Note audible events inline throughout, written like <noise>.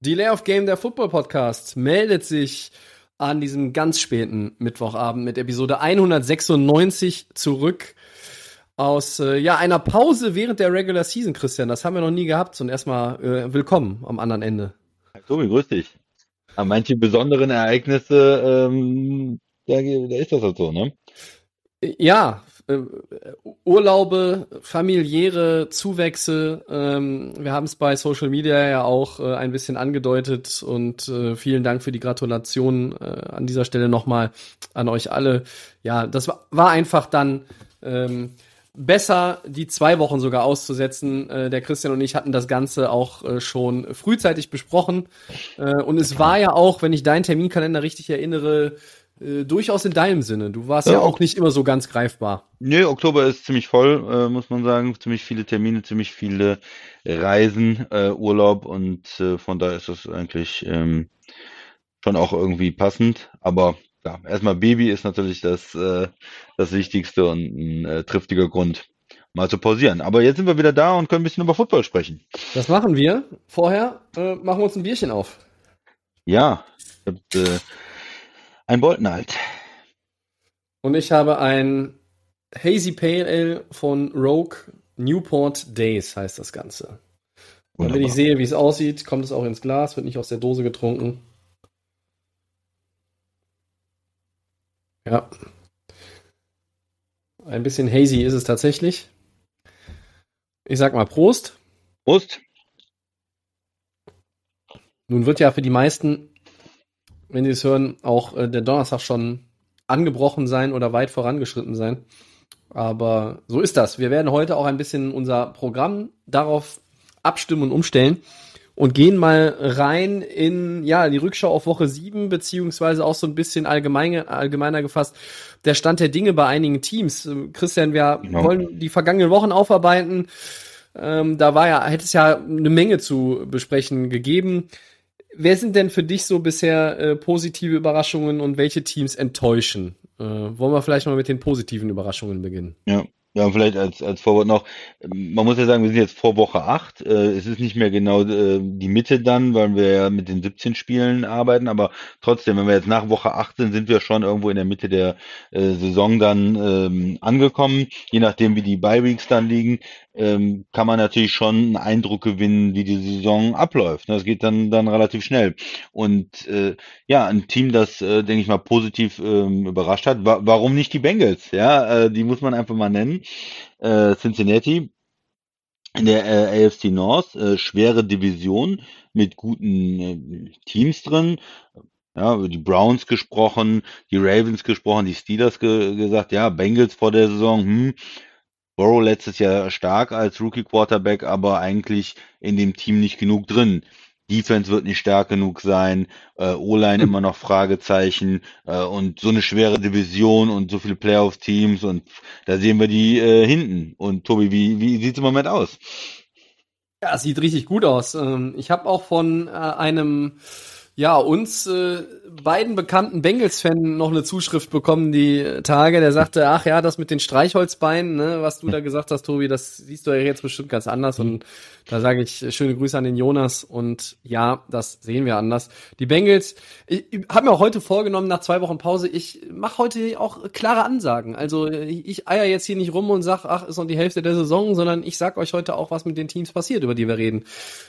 Delay of Game, der Football Podcast, meldet sich an diesem ganz späten Mittwochabend mit Episode 196 zurück aus äh, ja einer Pause während der Regular Season, Christian. Das haben wir noch nie gehabt. Und erstmal äh, willkommen am anderen Ende. Tobi, grüß dich. Aber manche besonderen Ereignisse, ähm, da, da ist das halt so, ne? Ja, äh, Urlaube, familiäre Zuwächse. Ähm, wir haben es bei Social Media ja auch äh, ein bisschen angedeutet und äh, vielen Dank für die Gratulation äh, an dieser Stelle nochmal an euch alle. Ja, das war, war einfach dann ähm, besser, die zwei Wochen sogar auszusetzen. Äh, der Christian und ich hatten das Ganze auch äh, schon frühzeitig besprochen. Äh, und es war ja auch, wenn ich deinen Terminkalender richtig erinnere, äh, durchaus in deinem Sinne. Du warst ja, Ja. auch nicht immer so ganz greifbar. Nö, Oktober ist ziemlich voll, äh, muss man sagen. Ziemlich viele Termine, ziemlich viele Reisen, äh, Urlaub und äh, von daher ist das eigentlich ähm, schon auch irgendwie passend. Aber ja, erstmal Baby ist natürlich das, äh, das Wichtigste und ein äh, triftiger Grund, mal zu pausieren. Aber jetzt sind wir wieder da und können ein bisschen über Football sprechen. Das machen wir. Vorher äh, machen wir uns ein Bierchen auf. Ja, ich hab, äh, ein Bolton halt. Und ich habe ein Hazy Pale Ale von Rogue Newport Days heißt das Ganze. Und wenn ich sehe, wie es aussieht, kommt es auch ins Glas, wird nicht aus der Dose getrunken. Ja. Ein bisschen hazy ist es tatsächlich. Ich sag mal Prost. Prost. Nun wird ja für die meisten, wenn sie es hören, auch äh, der Donnerstag schon angebrochen sein oder weit vorangeschritten sein. Aber so ist das. Wir werden heute auch ein bisschen unser Programm darauf abstimmen und umstellen und gehen mal rein in ja die Rückschau auf Woche 7, beziehungsweise auch so ein bisschen allgemein, allgemeiner gefasst der Stand der Dinge bei einigen Teams. Christian, wir Genau. wollen die vergangenen Wochen aufarbeiten. Ähm, da war ja, hätte es ja eine Menge zu besprechen gegeben. Wer sind denn für dich so bisher äh, positive Überraschungen und welche Teams enttäuschen? Äh, wollen wir vielleicht mal mit den positiven Überraschungen beginnen? Ja, ja, vielleicht als, als Vorwort noch. Man muss ja sagen, wir sind jetzt vor Woche 8. Äh, Es ist nicht mehr genau äh, die Mitte dann, weil wir ja mit den 17 Spielen arbeiten, aber trotzdem, wenn wir jetzt nach Woche 8 sind, sind wir schon irgendwo in der Mitte der äh, Saison dann ähm, angekommen. Je nachdem, wie die Bye-Weeks dann liegen, ähm, kann man natürlich schon einen Eindruck gewinnen, wie die Saison abläuft. ne? Das geht dann, dann relativ schnell. Und äh, ja, ein Team, das, äh, denke ich mal, positiv ähm, überrascht hat. Wa warum nicht die Bengals? Ja, äh, die muss man einfach mal nennen. Äh, Cincinnati in der äh, AFC North, äh, schwere Division mit guten äh, Teams drin. Ja, über die Browns gesprochen, die Ravens gesprochen, die Steelers ge gesagt, ja, Bengals vor der Saison, hm, Burrow letztes Jahr stark als Rookie Quarterback, aber eigentlich in dem Team nicht genug drin. Defense wird nicht stark genug sein, äh, O-Line immer noch Fragezeichen äh, und so eine schwere Division und so viele Playoff-Teams und da sehen wir die äh, hinten. Und Tobi, wie, wie sieht's im Moment aus? Ja, es sieht richtig gut aus. Ähm, ich habe auch von äh, einem ja, uns äh, beiden bekannten Bengals-Fan noch eine Zuschrift bekommen die Tage, der sagte, ach ja, das mit den Streichholzbeinen, ne, was du da gesagt hast, Tobi, das siehst du ja jetzt bestimmt ganz anders und da sage ich äh, schöne Grüße an den Jonas und ja, das sehen wir anders. Die Bengals, ich, ich habe mir auch heute vorgenommen, nach zwei Wochen Pause, ich mache heute auch klare Ansagen. Also ich, ich eier jetzt hier nicht rum und sag, ach, ist noch die Hälfte der Saison, sondern ich sag euch heute auch, was mit den Teams passiert, über die wir reden.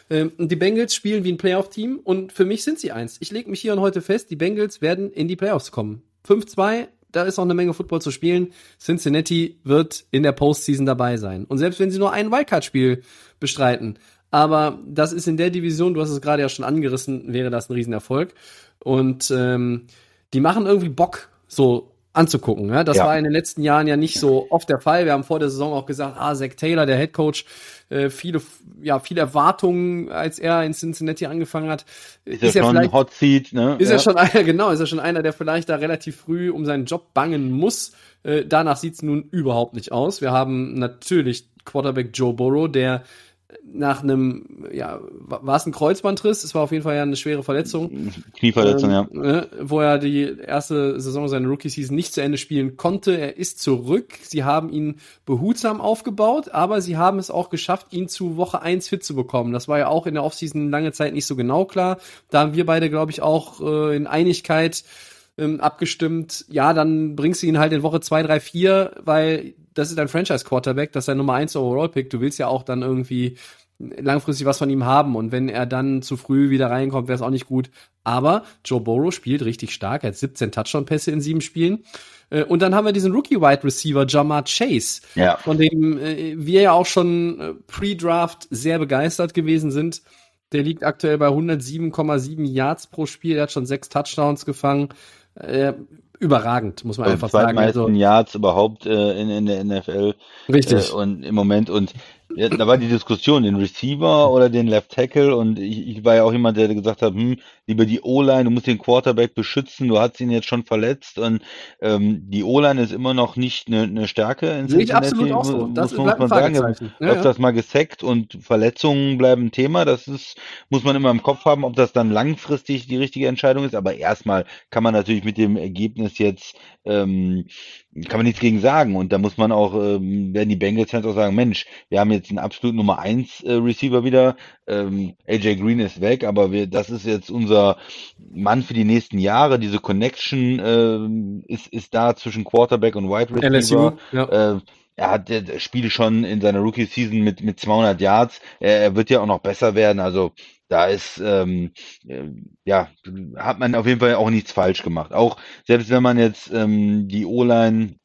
Ähm, die Bengals spielen wie ein Playoff-Team und für mich sind sie eins. Ich lege mich hier und heute fest, die Bengals werden in die Playoffs kommen. 5-2, da ist noch eine Menge Football zu spielen. Cincinnati wird in der Postseason dabei sein. Und selbst wenn sie nur ein Wildcard-Spiel bestreiten, aber das ist in der Division, du hast es gerade ja schon angerissen, wäre das ein Riesenerfolg. Und ähm, die machen irgendwie Bock, so anzugucken. Ja? Das Ja. war in den letzten Jahren ja nicht so oft der Fall. Wir haben vor der Saison auch gesagt, ah, Zach Taylor, der Head Coach, äh, viele, ja, viele Erwartungen, als er in Cincinnati angefangen hat. Ist, ja schon ein Hot Seat, ne? Ist ja. er schon <laughs> einer, genau, ist er schon einer, der vielleicht da relativ früh um seinen Job bangen muss. Äh, danach sieht's nun überhaupt nicht aus. Wir haben natürlich Quarterback Joe Burrow, der nach einem, ja, wa- war es ein Kreuzbandriss? Es war auf jeden Fall ja eine schwere Verletzung. Knieverletzung, ja. Ähm, äh, wo er die erste Saison seiner Rookie-Season nicht zu Ende spielen konnte. Er ist zurück. Sie haben ihn behutsam aufgebaut, aber sie haben es auch geschafft, ihn zu Woche 1 fit zu bekommen. Das war ja auch in der Offseason lange Zeit nicht so genau klar. Da haben wir beide, glaube ich, auch äh, in Einigkeit ähm, abgestimmt, ja, dann bringst du ihn halt in Woche 2, 3, 4, weil das ist ein Franchise-Quarterback, das ist ein Nummer 1 Overall-Pick. Du willst ja auch dann irgendwie langfristig was von ihm haben und wenn er dann zu früh wieder reinkommt, wäre es auch nicht gut. Aber Joe Burrow spielt richtig stark, er hat 17 Touchdown-Pässe in sieben Spielen. Äh, Und dann haben wir diesen Rookie-Wide-Receiver Jamar Chase, Ja. von dem äh, wir ja auch schon äh, pre-Draft sehr begeistert gewesen sind. Der liegt aktuell bei 107,7 Yards pro Spiel, er hat schon sechs Touchdowns gefangen. Äh, überragend, muss man einfach sagen. Also, Yards überhaupt äh, in, in der NFL. richtig. Äh, und im Moment und ja, da war die Diskussion, den Receiver oder den Left Tackle und ich, ich war ja auch jemand, der gesagt hat, hm, lieber die O-Line, du musst den Quarterback beschützen, du hast ihn jetzt schon verletzt und ähm, die O-Line ist immer noch nicht eine, eine Stärke in Sehe ich absolut auch so. Das muss, muss man sagen. Fragezeichen. Ja, öfters mal gesackt und Verletzungen bleiben Thema. Das ist, muss man immer im Kopf haben, ob das dann langfristig die richtige Entscheidung ist. Aber erstmal kann man natürlich mit dem Ergebnis jetzt, ähm, kann man nichts gegen sagen. Und da muss man auch, ähm, werden die Bengals-Fans auch sagen, Mensch, wir haben jetzt einen absolut Nummer 1 äh, Receiver wieder. Ähm, AJ Green ist weg, aber wir, das ist jetzt unser Mann für die nächsten Jahre. Diese Connection ähm, ist, ist da zwischen Quarterback und Wide Receiver. LSU, ja. Äh, er hat der Spiele schon in seiner Rookie-Season mit, mit 200 Yards. Er, er wird ja auch noch besser werden. Also da ist, ähm, äh, ja, hat man auf jeden Fall auch nichts falsch gemacht. Auch selbst wenn man jetzt ähm, die O-Line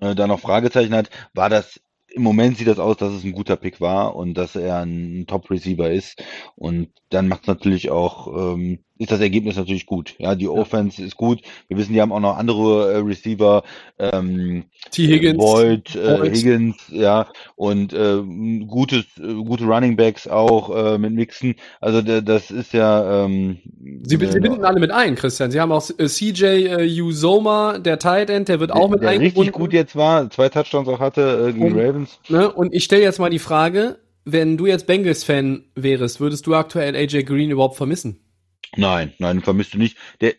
äh, da noch Fragezeichen hat, war das im Moment sieht das aus, dass es ein guter Pick war und dass er ein Top-Receiver ist. Und dann macht es natürlich auch, ähm, ist das Ergebnis natürlich gut. Ja, die Offense ist gut. Wir wissen, die haben auch noch andere äh, Receiver, ähm, T. Higgins. Boyd, äh, Boyd. Higgins, ja, und äh, gutes, äh, gute Running Backs auch äh, mit Mixen. Also da- das ist ja ähm, Sie, sie äh, binden alle mit ein, Christian. Sie haben auch äh, CJ äh, Uzoma, der Tight End, der wird auch mit der richtig gut jetzt war, zwei Touchdowns auch hatte äh, gegen Und- die Ravens. Ne? Und ich stelle jetzt mal die Frage, wenn du jetzt Bengals-Fan wärst, würdest du aktuell AJ Green überhaupt vermissen? Nein, nein, vermisst du nicht. Der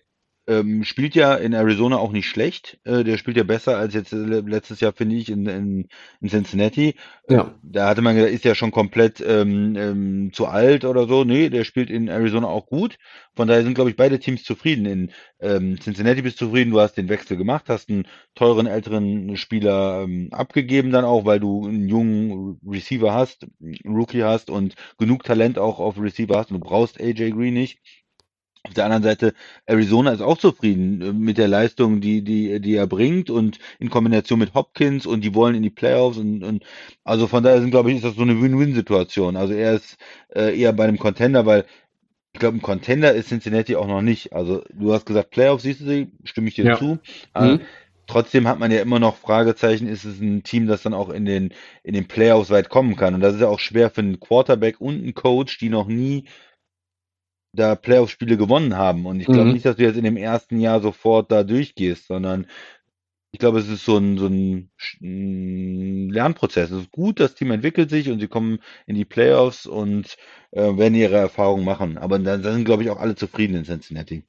ähm, spielt ja in Arizona auch nicht schlecht. Äh, der spielt ja besser als jetzt äh, letztes Jahr, finde ich, in, in, in Cincinnati. Ja. Da hatte man gedacht, ist ja schon komplett ähm, ähm, zu alt oder so. Nee, der spielt in Arizona auch gut. Von daher sind, glaube ich, beide Teams zufrieden. In ähm, Cincinnati bist du zufrieden, du hast den Wechsel gemacht, hast einen teuren älteren Spieler ähm, abgegeben dann auch, weil du einen jungen Receiver hast, Rookie hast und genug Talent auch auf Receiver hast und du brauchst AJ Green nicht. Auf der anderen Seite, Arizona ist auch zufrieden äh, mit der Leistung, die, die, die er bringt und in Kombination mit Hopkins und die wollen in die Playoffs und, und also von daher sind, glaube ich, ist das so eine Win-Win-Situation. Also er ist äh, eher bei einem Contender, weil ich glaube, ein Contender ist Cincinnati auch noch nicht. Also du hast gesagt, Playoffs siehst du sie, stimme ich dir Ja. zu. Aber Mhm. Trotzdem hat man ja immer noch Fragezeichen, ist es ein Team, das dann auch in den, in den Playoffs weit kommen kann. Und das ist ja auch schwer für einen Quarterback und einen Coach, die noch nie da Playoff-Spiele gewonnen haben. Und ich glaube Mhm. nicht, dass du jetzt in dem ersten Jahr sofort da durchgehst, sondern ich glaube, es ist so ein, so ein, Lernprozess. Es ist gut, das Team entwickelt sich und sie kommen in die Playoffs und äh, werden ihre Erfahrungen machen. Aber da, da sind, glaube ich, auch alle zufrieden in Cincinnati.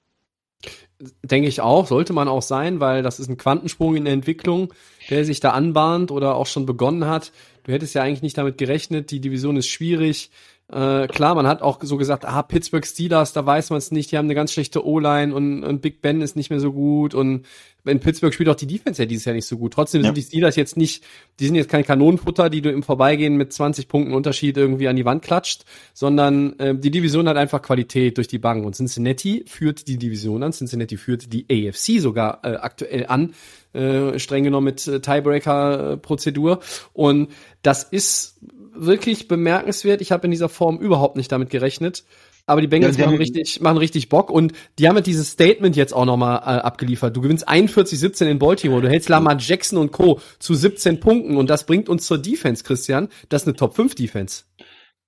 Denke ich auch, sollte man auch sein, weil das ist ein Quantensprung in der Entwicklung, der sich da anbahnt oder auch schon begonnen hat. Du hättest ja eigentlich nicht damit gerechnet, die Division ist schwierig. Äh, klar, man hat auch so gesagt, ah, Pittsburgh Steelers, da weiß man es nicht, die haben eine ganz schlechte O-Line und, und Big Ben ist nicht mehr so gut und in Pittsburgh spielt auch die Defense ja dieses Jahr nicht so gut. Trotzdem Ja. sind die Steelers jetzt nicht, die sind jetzt kein Kanonenfutter, die du im Vorbeigehen mit 20 Punkten Unterschied irgendwie an die Wand klatscht, sondern äh, die Division hat einfach Qualität durch die Bank und Cincinnati führt die Division an, Cincinnati führt die AFC sogar äh, aktuell an, äh, streng genommen mit äh, Tiebreaker-Prozedur und das ist wirklich bemerkenswert. Ich habe in dieser Form überhaupt nicht damit gerechnet. Aber die Bengals Ja, machen richtig, machen richtig Bock und die haben halt dieses Statement jetzt auch nochmal äh, abgeliefert. Du gewinnst 41-17 in Baltimore, du hältst Lamar Jackson und Co. zu 17 Punkten und das bringt uns zur Defense, Christian. Das ist eine Top 5 Defense.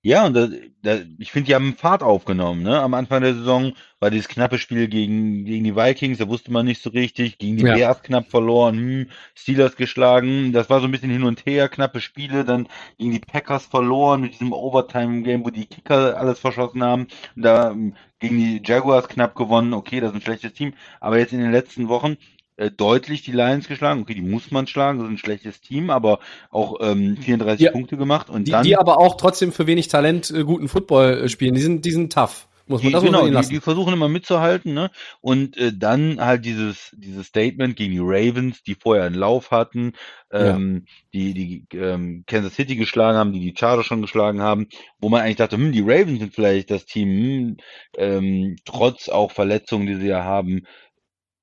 Ja, und da, da, ich finde, die haben Fahrt aufgenommen. Ne? Am Anfang der Saison war dieses knappe Spiel gegen, gegen die Vikings, da wusste man nicht so richtig, gegen die Ja. Bears knapp verloren, hm, Steelers geschlagen, das war so ein bisschen hin und her, knappe Spiele, dann gegen die Packers verloren mit diesem Overtime-Game, wo die Kicker alles verschossen haben, da ähm, gegen die Jaguars knapp gewonnen, okay, das ist ein schlechtes Team, aber jetzt in den letzten Wochen äh, deutlich die Lions geschlagen, okay, die muss man schlagen, das ist ein schlechtes Team, aber auch ähm, 34 Ja. Punkte gemacht und Die, dann die aber auch trotzdem für wenig Talent äh, guten Football äh, spielen. Die sind, die sind tough. Muss man, Die, das man genau, die, die versuchen immer mitzuhalten, ne? Und äh, dann halt dieses dieses Statement gegen die Ravens, die vorher einen Lauf hatten, ähm, die die ähm, Kansas City geschlagen haben, die die Chargers schon geschlagen haben, wo man eigentlich dachte, hm, die Ravens sind vielleicht das Team, hm, ähm, trotz auch Verletzungen, die sie ja haben.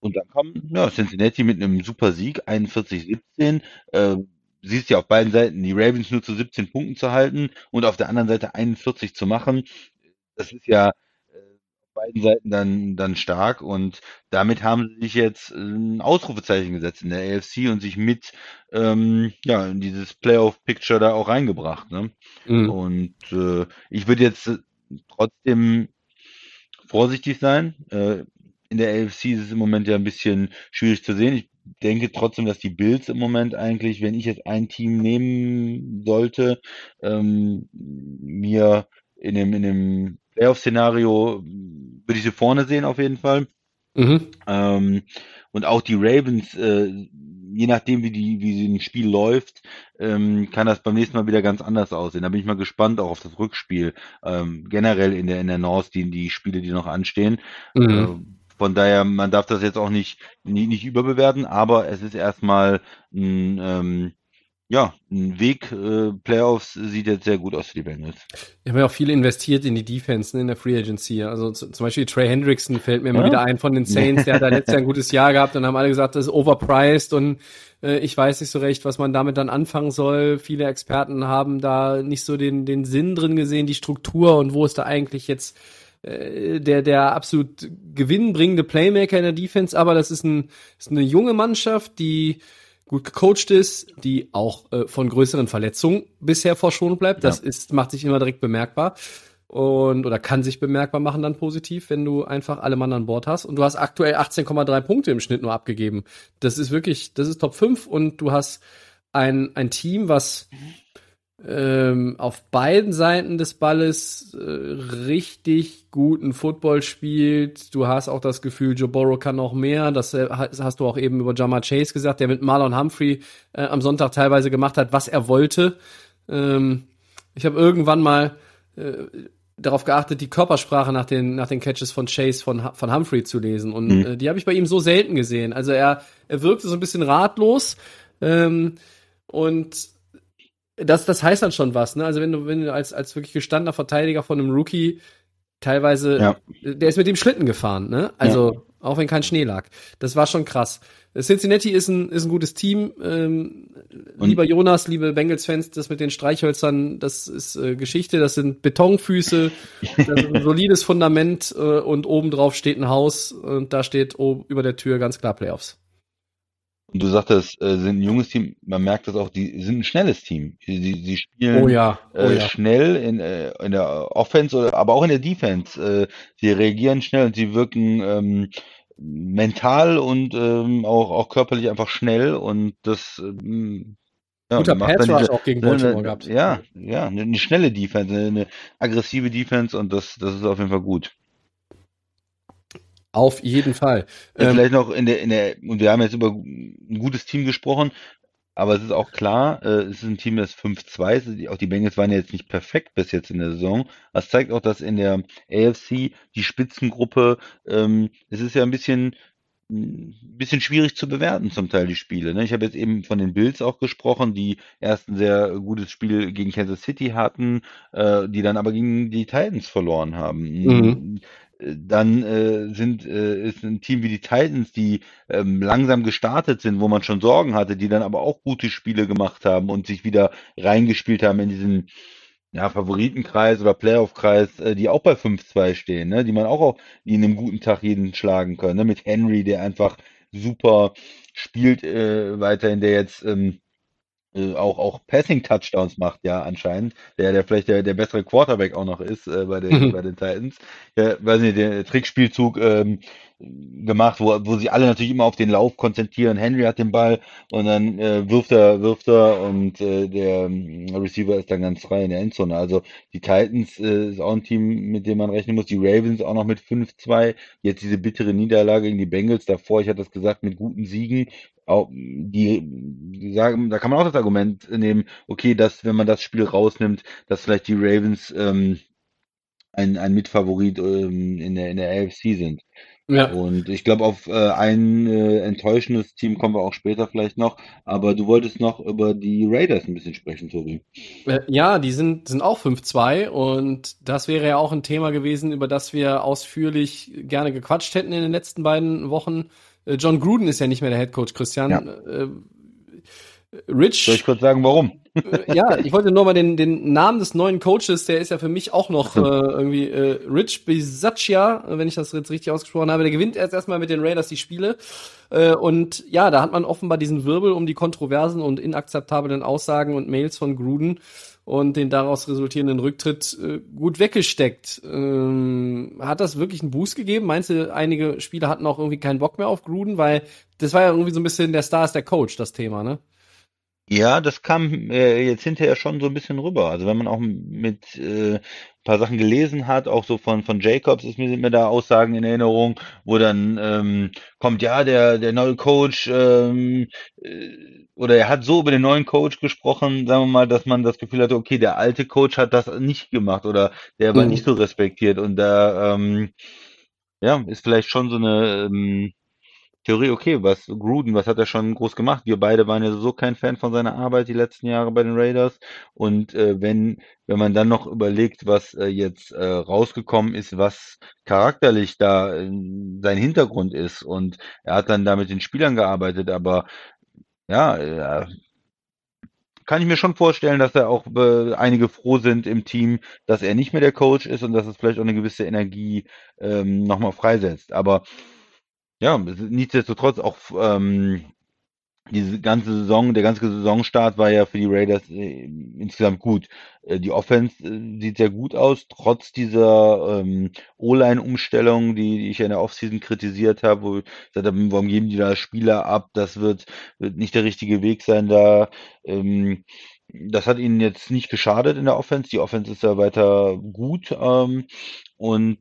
Und dann kam ja, Cincinnati mit einem super Sieg, 41-17. Äh, siehst ja auf beiden Seiten, die Ravens nur zu 17 Punkten zu halten und auf der anderen Seite 41 zu machen. Das ist ja äh, auf beiden Seiten dann, dann stark und damit haben sie sich jetzt äh, ein Ausrufezeichen gesetzt in der AFC und sich mit ähm, ja, in dieses Playoff-Picture da auch reingebracht. Ne? Mhm. Und äh, ich würde jetzt äh, trotzdem vorsichtig sein. Äh, in der AFC ist es im Moment ja ein bisschen schwierig zu sehen. Ich denke trotzdem, dass die Bills im Moment eigentlich, wenn ich jetzt ein Team nehmen sollte, ähm, mir in dem, in dem Playoff-Szenario würde ich sie vorne sehen auf jeden Fall. Mhm. Ähm, und auch die Ravens, äh, je nachdem, wie die, wie sie ein Spiel läuft, ähm, kann das beim nächsten Mal wieder ganz anders aussehen. Da bin ich mal gespannt auch auf das Rückspiel. Ähm, generell in der, in der North, die, die Spiele, die noch anstehen. Mhm. Äh, von daher, man darf das jetzt auch nicht, nicht, nicht überbewerten, aber es ist erstmal ein, ähm, ja, ein Weg, äh, Playoffs sieht jetzt sehr gut aus für die Bengals. Wir haben ja auch viel investiert in die Defense ne, in der Free Agency. Also zum Beispiel Trey Hendrickson fällt mir immer Ja. wieder ein von den Saints. Der hat da letztes Jahr ein gutes Jahr gehabt und haben alle gesagt, das ist overpriced und äh, ich weiß nicht so recht, was man damit dann anfangen soll. Viele Experten haben da nicht so den, den Sinn drin gesehen, die Struktur und wo ist da eigentlich jetzt der, der absolut gewinnbringende Playmaker in der Defense. Aber das ist, ein, ist eine junge Mannschaft, die gut gecoacht ist, die auch äh, von größeren Verletzungen bisher verschont bleibt. Das ist, macht sich immer direkt bemerkbar und oder kann sich bemerkbar machen dann positiv, wenn du einfach alle Mann an Bord hast. Und du hast aktuell 18,3 Punkte im Schnitt nur abgegeben. Das ist wirklich, das ist Top 5 und du hast ein, ein Team, was ähm, auf beiden Seiten des Balles äh, richtig guten Football spielt. Du hast auch das Gefühl, Joe Burrow kann noch mehr. Das äh, hast du auch eben über Jamar Chase gesagt, der mit Marlon Humphrey äh, am Sonntag teilweise gemacht hat, was er wollte. Ähm, ich habe irgendwann mal äh, darauf geachtet, die Körpersprache nach den, nach den Catches von Chase von, von Humphrey zu lesen. Und Mhm. äh, die habe ich bei ihm so selten gesehen. Also er, er wirkte so ein bisschen ratlos. Ähm, und das, das heißt dann schon was, ne? Also wenn du, wenn du als, als wirklich gestandener Verteidiger von einem Rookie teilweise, Ja. der ist mit dem Schlitten gefahren, ne? Also, auch wenn kein Schnee lag. Das war schon krass. Cincinnati ist ein, ist ein gutes Team. Ähm, Und- lieber Jonas, liebe Bengals-Fans, das mit den Streichhölzern, das ist äh, Geschichte, das sind Betonfüße, das ist ein <laughs> solides Fundament äh, und obendrauf steht ein Haus und da steht oben über der Tür ganz klar Playoffs. Und du sagtest, äh, sind ein junges Team, man merkt das auch, die sind ein schnelles Team. Sie, sie spielen Oh ja, oh äh, ja. schnell in, äh, in der Offense, oder, aber auch in der Defense. Äh, sie reagieren schnell und sie wirken ähm, mental und ähm, auch, auch körperlich einfach schnell und das ähm, ja, Guter macht Pass Rush auch gegen Baltimore gehabt. Ja, ja, eine, eine schnelle Defense, eine, eine aggressive Defense und das, das ist auf jeden Fall gut. Auf jeden Fall. Ja, Ähm, vielleicht noch in der, in der, und wir haben jetzt über ein gutes Team gesprochen, aber es ist auch klar, äh, es ist ein Team, das 5-2 ist. Die- Auch die Bengals waren ja jetzt nicht perfekt bis jetzt in der Saison. Das zeigt auch, dass in der AFC die Spitzengruppe, ähm, es ist ja ein bisschen, ein bisschen schwierig zu bewerten zum Teil die Spiele. Ne? Ich habe jetzt eben von den Bills auch gesprochen, die erst ein sehr gutes Spiel gegen Kansas City hatten, äh, die dann aber gegen die Titans verloren haben. Mhm. Dann äh, sind äh, ist ein Team wie die Titans, die ähm, langsam gestartet sind, wo man schon Sorgen hatte, die dann aber auch gute Spiele gemacht haben und sich wieder reingespielt haben in diesen ja, Favoritenkreis oder Playoff-Kreis, äh, die auch bei 5-2 stehen, ne? Die man auch, auch in einem guten Tag jeden schlagen können, ne? Mit Henry, der einfach super spielt, äh, weiterhin, der jetzt ähm, äh, auch, auch Passing-Touchdowns macht, ja, anscheinend. Der, der vielleicht der, der bessere Quarterback auch noch ist äh, bei, den, <laughs> bei den Titans. Ja, weiß nicht, der Trickspielzug ähm, gemacht, wo, wo sie alle natürlich immer auf den Lauf konzentrieren. Henry hat den Ball und dann äh, wirft er, wirft er und äh, der ähm, Receiver ist dann ganz frei in der Endzone. Also die Titans äh, ist auch ein Team, mit dem man rechnen muss. Die Ravens auch noch mit 5-2. Jetzt diese bittere Niederlage gegen die Bengals davor, ich hatte das gesagt, mit guten Siegen die, die sagen, da kann man auch das Argument nehmen, okay, dass wenn man das Spiel rausnimmt, dass vielleicht die Ravens ähm, ein, ein Mitfavorit ähm, in, der, in der AFC sind. Ja. Und ich glaube, auf äh, ein äh, enttäuschendes Team kommen wir auch später vielleicht noch. Aber du wolltest noch über die Raiders ein bisschen sprechen, Tobi. Äh, ja, die sind, sind auch 5-2 und das wäre ja auch ein Thema gewesen, über das wir ausführlich gerne gequatscht hätten in den letzten beiden Wochen. Äh, John Gruden ist ja nicht mehr der Head Coach, Christian. Ja. Äh, Rich. Soll ich kurz sagen, warum? Äh, ja, ich wollte nur mal den, den Namen des neuen Coaches, der ist ja für mich auch noch äh, irgendwie äh, Rich Bisaccia, wenn ich das jetzt richtig ausgesprochen habe. Der gewinnt erst erstmal mit den Raiders die Spiele. Äh, und ja, da hat man offenbar diesen Wirbel um die kontroversen und inakzeptablen Aussagen und Mails von Gruden und den daraus resultierenden Rücktritt äh, gut weggesteckt. Ähm, hat das wirklich einen Boost gegeben? Meinst du, einige Spieler hatten auch irgendwie keinen Bock mehr auf Gruden? Weil das war ja irgendwie so ein bisschen der Star ist der Coach, das Thema, ne? Ja, das kam äh, jetzt hinterher schon so ein bisschen rüber. Also wenn man auch mit äh, paar Sachen gelesen hat, auch so von von Jacobs ist mir sind mir da Aussagen in Erinnerung, wo dann ähm, kommt ja der der neue Coach ähm, äh, oder er hat so über den neuen Coach gesprochen, sagen wir mal, dass man das Gefühl hatte, okay, der alte Coach hat das nicht gemacht oder der war mhm. nicht so respektiert und da ähm, ja ist vielleicht schon so eine ähm, Theorie, okay, was Gruden, was hat er schon groß gemacht? Wir beide waren ja so kein Fan von seiner Arbeit die letzten Jahre bei den Raiders. Und äh, wenn, wenn man dann noch überlegt, was äh, jetzt äh, rausgekommen ist, was charakterlich da äh, sein Hintergrund ist, und er hat dann da mit den Spielern gearbeitet, aber ja, äh, kann ich mir schon vorstellen, dass da auch äh, einige froh sind im Team, dass er nicht mehr der Coach ist und dass es vielleicht auch eine gewisse Energie ähm, nochmal freisetzt. Aber ja, nichtsdestotrotz auch ähm, diese ganze Saison, der ganze Saisonstart war ja für die Raiders äh, insgesamt gut. Äh, die Offense äh, sieht sehr gut aus, trotz dieser ähm, O-Line-Umstellung, die, die ich in der Offseason kritisiert habe, wo ich gesagt habe, warum geben die da Spieler ab? Das wird, wird nicht der richtige Weg sein da. Ähm, das hat ihnen jetzt nicht geschadet in der Offense. Die Offense ist ja weiter gut. Ähm, und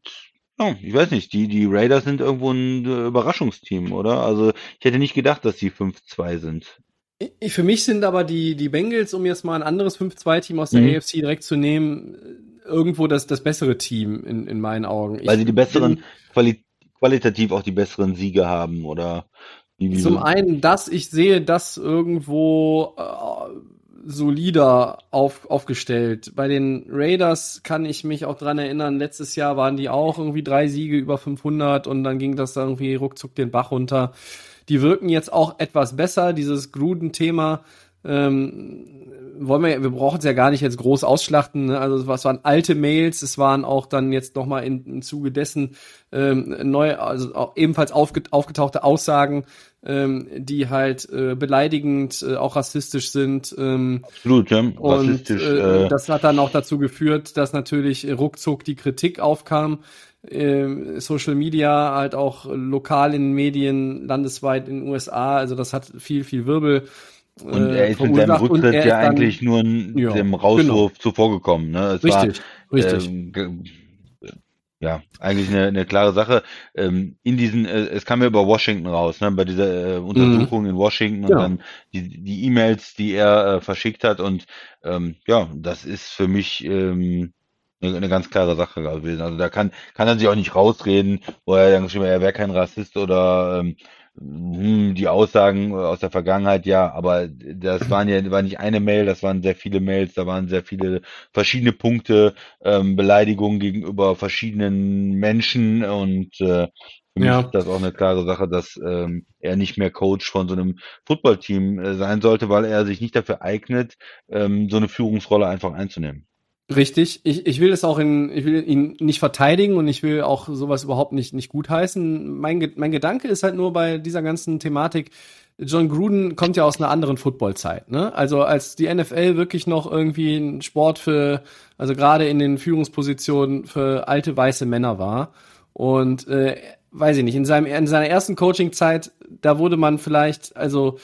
ja, ich weiß nicht, die, die Raiders sind irgendwo ein äh, Überraschungsteam, oder? Also ich hätte nicht gedacht, dass sie 5-2 sind. Ich, für mich sind aber die, die Bengals, um jetzt mal ein anderes 5-2-Team aus der mhm. AFC direkt zu nehmen, irgendwo das, das bessere Team in, in meinen Augen. Weil ich sie die besseren, quali qualitativ auch die besseren Siege haben, oder? Zum einen das, ich sehe das irgendwo äh, solider auf, aufgestellt. Bei den Raiders kann ich mich auch dran erinnern, letztes Jahr waren die auch irgendwie drei Siege über 500 und dann ging das irgendwie ruckzuck den Bach runter. Die wirken jetzt auch etwas besser, dieses Gruden-Thema. Ähm, wollen wir, wir brauchen es ja gar nicht jetzt groß ausschlachten. Ne? Also was waren alte Mails, es waren auch dann jetzt nochmal in, im Zuge dessen ähm, neu, also auch ebenfalls aufget aufgetauchte Aussagen ähm, die halt äh, beleidigend, äh, auch rassistisch sind. Ähm, Absolut, ja. Rassistisch. Und, äh, äh, das hat dann auch dazu geführt, dass natürlich ruckzuck die Kritik aufkam. Äh, Social Media, halt auch lokal in Medien, landesweit in den USA. Also das hat viel, viel Wirbel. Und er ist mit seinem Rücktritt ja eigentlich nur ja, dem Rauswurf genau. zuvorgekommen. Ne? Es richtig, war, richtig. Ähm, ja, eigentlich eine, eine klare Sache. Ähm, in diesen, äh, es kam ja über Washington raus, ne, bei dieser äh, Untersuchung mhm. in Washington und ja. dann die die E-Mails, die er äh, verschickt hat und ähm, ja, das ist für mich ähm, eine, eine ganz klare Sache gewesen. Also da kann kann er sich auch nicht rausreden, wo er dann geschrieben hat, er wäre kein Rassist oder ähm, hm, die Aussagen aus der Vergangenheit, ja, aber das waren ja war nicht eine Mail, das waren sehr viele Mails, da waren sehr viele verschiedene Punkte, ähm, Beleidigungen gegenüber verschiedenen Menschen und äh, für mich ja. ist das auch eine klare Sache, dass ähm, er nicht mehr Coach von so einem Footballteam äh, sein sollte, weil er sich nicht dafür eignet, ähm, so eine Führungsrolle einfach einzunehmen. Richtig. Ich, ich will es auch in, ich will ihn nicht verteidigen und ich will auch sowas überhaupt nicht, nicht gutheißen. Mein, mein Gedanke ist halt nur bei dieser ganzen Thematik, John Gruden kommt ja aus einer anderen Footballzeit, ne? Also als die NFL wirklich noch irgendwie ein Sport für, also gerade in den Führungspositionen für alte weiße Männer war. Und äh, weiß ich nicht, in seinem in seiner ersten Coaching-Zeit, da wurde man vielleicht, also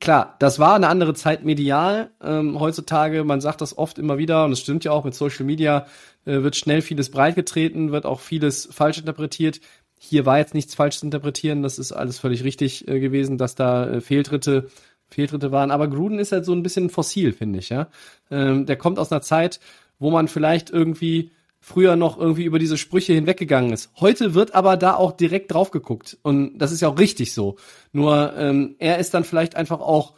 klar, das war eine andere Zeit medial. Ähm, heutzutage, man sagt das oft immer wieder, und es stimmt ja auch mit Social Media, äh, wird schnell vieles breitgetreten, wird auch vieles falsch interpretiert. Hier war jetzt nichts falsch zu interpretieren, das ist alles völlig richtig äh, gewesen, dass da äh, Fehltritte, Fehltritte waren. Aber Gruden ist halt so ein bisschen fossil, finde ich, ja. Ähm, der kommt aus einer Zeit, wo man vielleicht irgendwie früher noch irgendwie über diese Sprüche hinweggegangen ist. Heute wird aber da auch direkt drauf geguckt. Und das ist ja auch richtig so. Nur ähm, er ist dann vielleicht einfach auch,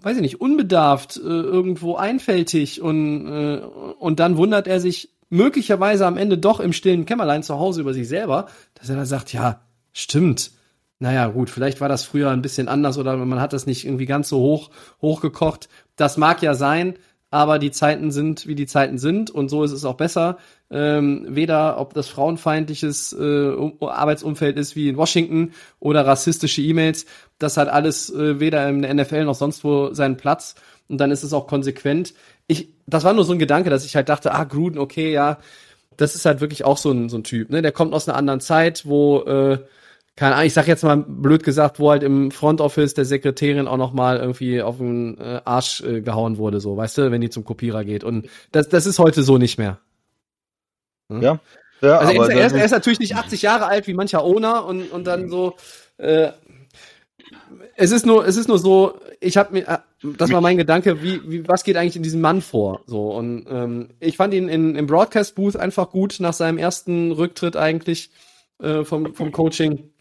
weiß ich nicht, unbedarft, äh, irgendwo einfältig und, äh, und dann wundert er sich möglicherweise am Ende doch im stillen Kämmerlein zu Hause über sich selber, dass er dann sagt, ja, stimmt. Naja, gut, vielleicht war das früher ein bisschen anders oder man hat das nicht irgendwie ganz so hoch, hochgekocht. Das mag ja sein, aber die Zeiten sind, wie die Zeiten sind und so ist es auch besser. Ähm, weder ob das frauenfeindliches äh, Arbeitsumfeld ist wie in Washington oder rassistische E-Mails, das hat alles äh, weder in der NFL noch sonst wo seinen Platz und dann ist es auch konsequent. Ich, das war nur so ein Gedanke, dass ich halt dachte, ah, Gruden, okay, ja, das ist halt wirklich auch so ein, so ein Typ, ne? Der kommt aus einer anderen Zeit, wo äh, keine Ahnung, ich sag jetzt mal blöd gesagt, wo halt im Front Office der Sekretärin auch noch mal irgendwie auf den äh, Arsch äh, gehauen wurde, so, weißt du, wenn die zum Kopierer geht. Und das, das ist heute so nicht mehr. Hm? Ja. ja also er ist, er, ist, er ist natürlich nicht 80 Jahre alt wie mancher Owner und, und dann so, äh, es ist nur, es ist nur so, ich habe mir, äh, das war mein Gedanke, wie, wie, was geht eigentlich in diesem Mann vor? So und ähm, ich fand ihn in, im Broadcast Booth einfach gut nach seinem ersten Rücktritt eigentlich äh, vom, vom Coaching.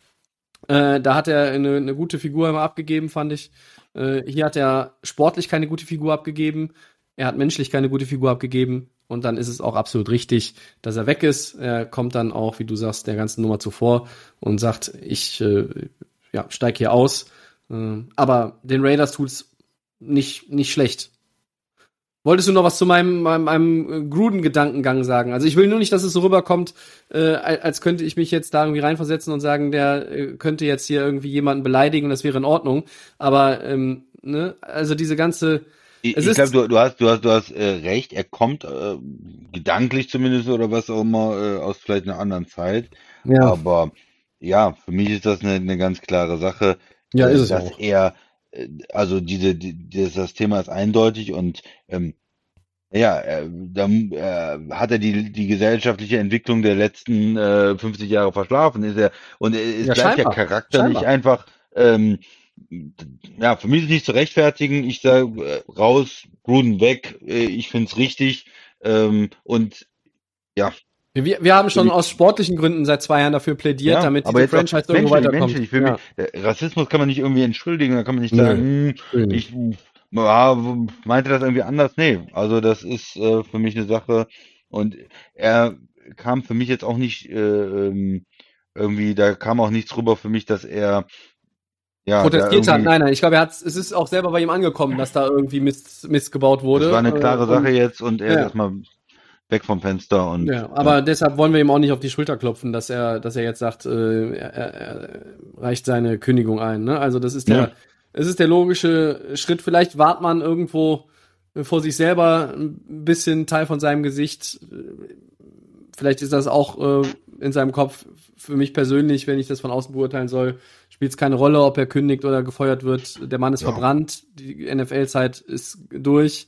Äh, da hat er eine, eine gute Figur immer abgegeben, fand ich. Äh, hier hat er sportlich keine gute Figur abgegeben. Er hat menschlich keine gute Figur abgegeben. Und dann ist es auch absolut richtig, dass er weg ist. Er kommt dann auch, wie du sagst, der ganzen Nummer zuvor und sagt, ich äh, ja, steig hier aus. Äh, aber den Raiders tut's nicht, nicht schlecht. Wolltest du noch was zu meinem, meinem, meinem äh, Gruden-Gedankengang sagen? Also ich will nur nicht, dass es so rüberkommt, äh, als könnte ich mich jetzt da irgendwie reinversetzen und sagen, der äh, könnte jetzt hier irgendwie jemanden beleidigen, das wäre in Ordnung. Aber ähm, ne, also diese ganze ich, ich glaube, du, du hast, du hast, du hast äh, recht. Er kommt äh, gedanklich zumindest oder was auch immer äh, aus vielleicht einer anderen Zeit. Ja. Aber ja, für mich ist das eine, eine ganz klare Sache, ja, ist es dass auch. er äh, also diese, die, das Thema ist eindeutig und ähm, ja, äh, da äh, hat er die, die gesellschaftliche Entwicklung der letzten äh, 50 Jahre verschlafen. Ist er und er ist Ja, bleibt ja scheinbar. charakterlich Scheinbar. einfach ähm, ja, für mich ist nicht zu rechtfertigen. Ich sage äh, raus, Gruden weg. Äh, ich find's richtig. Ähm, und ja, Wir, wir haben schon aus sportlichen Gründen seit zwei Jahren dafür plädiert, ja, damit diese Franchise irgendwo weiterkommt. menschlich. Ja. mich, Rassismus kann man nicht irgendwie entschuldigen, da kann man nicht sagen, hm, ich ja, meinte das irgendwie anders. Nee, also das ist äh, für mich eine Sache. Und er kam für mich jetzt auch nicht äh, ähm, irgendwie, da kam auch nichts rüber für mich, dass er ja protestiert hat. Nein, nein, ich glaube, er hat, es ist auch selber bei ihm angekommen, dass da irgendwie Mist, Mist gebaut wurde. das war eine klare Äh, Sache jetzt und er ja. erstmal weg vom Fenster und Ja, aber deshalb wollen wir ihm auch nicht auf die Schulter klopfen, dass er, dass er jetzt sagt, äh, er, er, er reicht seine Kündigung ein. Ne? Also das ist der, Ja. es ist der logische Schritt. Vielleicht wahrt man irgendwo vor sich selber ein bisschen Teil von seinem Gesicht. Vielleicht ist das auch äh, in seinem Kopf. Für mich persönlich, wenn ich das von außen beurteilen soll, spielt es keine Rolle, ob er kündigt oder gefeuert wird. Der Mann ist Ja. verbrannt, die NFL-Zeit ist durch.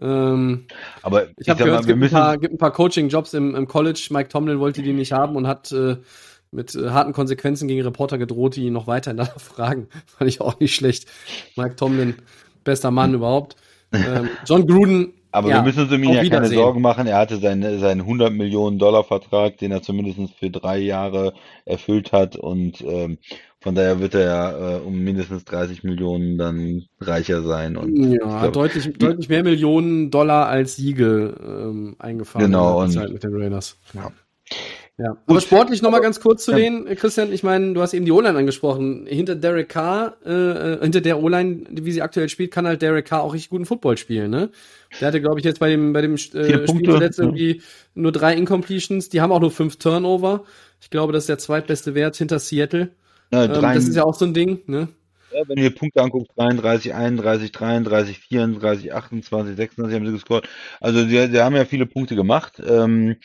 Ähm, aber ich habe sag gehört, mal, es gibt ein müssen paar, gibt ein paar Coaching-Jobs im, im College. Mike Tomlin wollte die nicht haben und hat äh, mit äh, harten Konsequenzen gegen Reporter gedroht, die ihn noch weiter <laughs> danach fragen. Fand ich auch nicht schlecht. Mike Tomlin, bester Mann <laughs> überhaupt. Ähm, John Gruden. Aber ja, wir müssen uns um ihn ja keine. Sorgen machen. Er hatte seinen, seinen 100 Millionen Dollar Vertrag, den er zumindest für drei Jahre erfüllt hat. Und ähm, von daher wird er ja äh, um mindestens 30 Millionen dann reicher sein. Und Ja, glaub, deutlich, deutlich mehr Millionen Dollar als Siege ähm, eingefahren Genau, in der und- Zeit mit den Raiders. Ja. Ja. Aber sportlich nochmal ganz kurz zu ja. denen, Christian. Ich meine, du hast eben die O-Line angesprochen. Hinter Derek Carr, äh, äh, hinter der O-Line, wie sie aktuell spielt, kann halt Derek Carr auch richtig guten Football spielen. Ne? Der hatte, glaube ich, jetzt bei dem bei dem äh, Spiel zuletzt irgendwie nur drei Incompletions. Die haben auch nur fünf Turnover. Ich glaube, das ist der zweitbeste Wert hinter Seattle. Ja, ähm, das ist ja auch so ein Ding. Ne? Ja, wenn ihr Punkte anguckt, 33, 31, 33, 34, 28, 26 haben sie gescored. Also sie, sie haben ja viele Punkte gemacht ähm,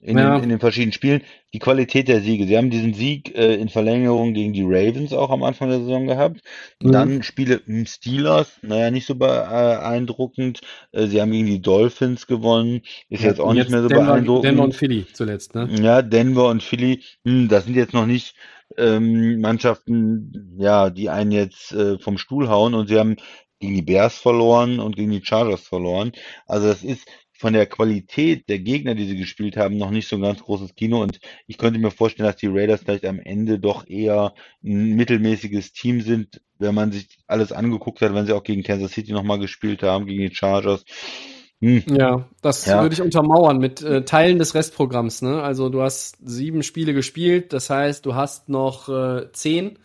in, ja. den, in den verschiedenen Spielen. Die Qualität der Siege. Sie haben diesen Sieg äh, in Verlängerung gegen die Ravens auch am Anfang der Saison gehabt. Mhm. Dann Spiele im Steelers, naja, nicht so beeindruckend. Äh, sie haben gegen die Dolphins gewonnen. Ist ja, jetzt auch nicht mehr so Denver, beeindruckend. Denver und Philly zuletzt, ne? Ja, Denver und Philly. Hm, das sind jetzt noch nicht ähm, Mannschaften, ja, die einen jetzt äh, vom Stuhl hauen und sie haben gegen die Bears verloren und gegen die Chargers verloren. Also das ist von der Qualität der Gegner, die sie gespielt haben, noch nicht so ein ganz großes Kino. Und ich könnte mir vorstellen, dass die Raiders vielleicht am Ende doch eher ein mittelmäßiges Team sind, wenn man sich alles angeguckt hat, wenn sie auch gegen Kansas City nochmal gespielt haben, gegen die Chargers. Hm. Ja, das ja. würde ich untermauern mit äh, Teilen des Restprogramms. Ne? Also du hast sieben Spiele gespielt, das heißt, du hast noch äh, zehn.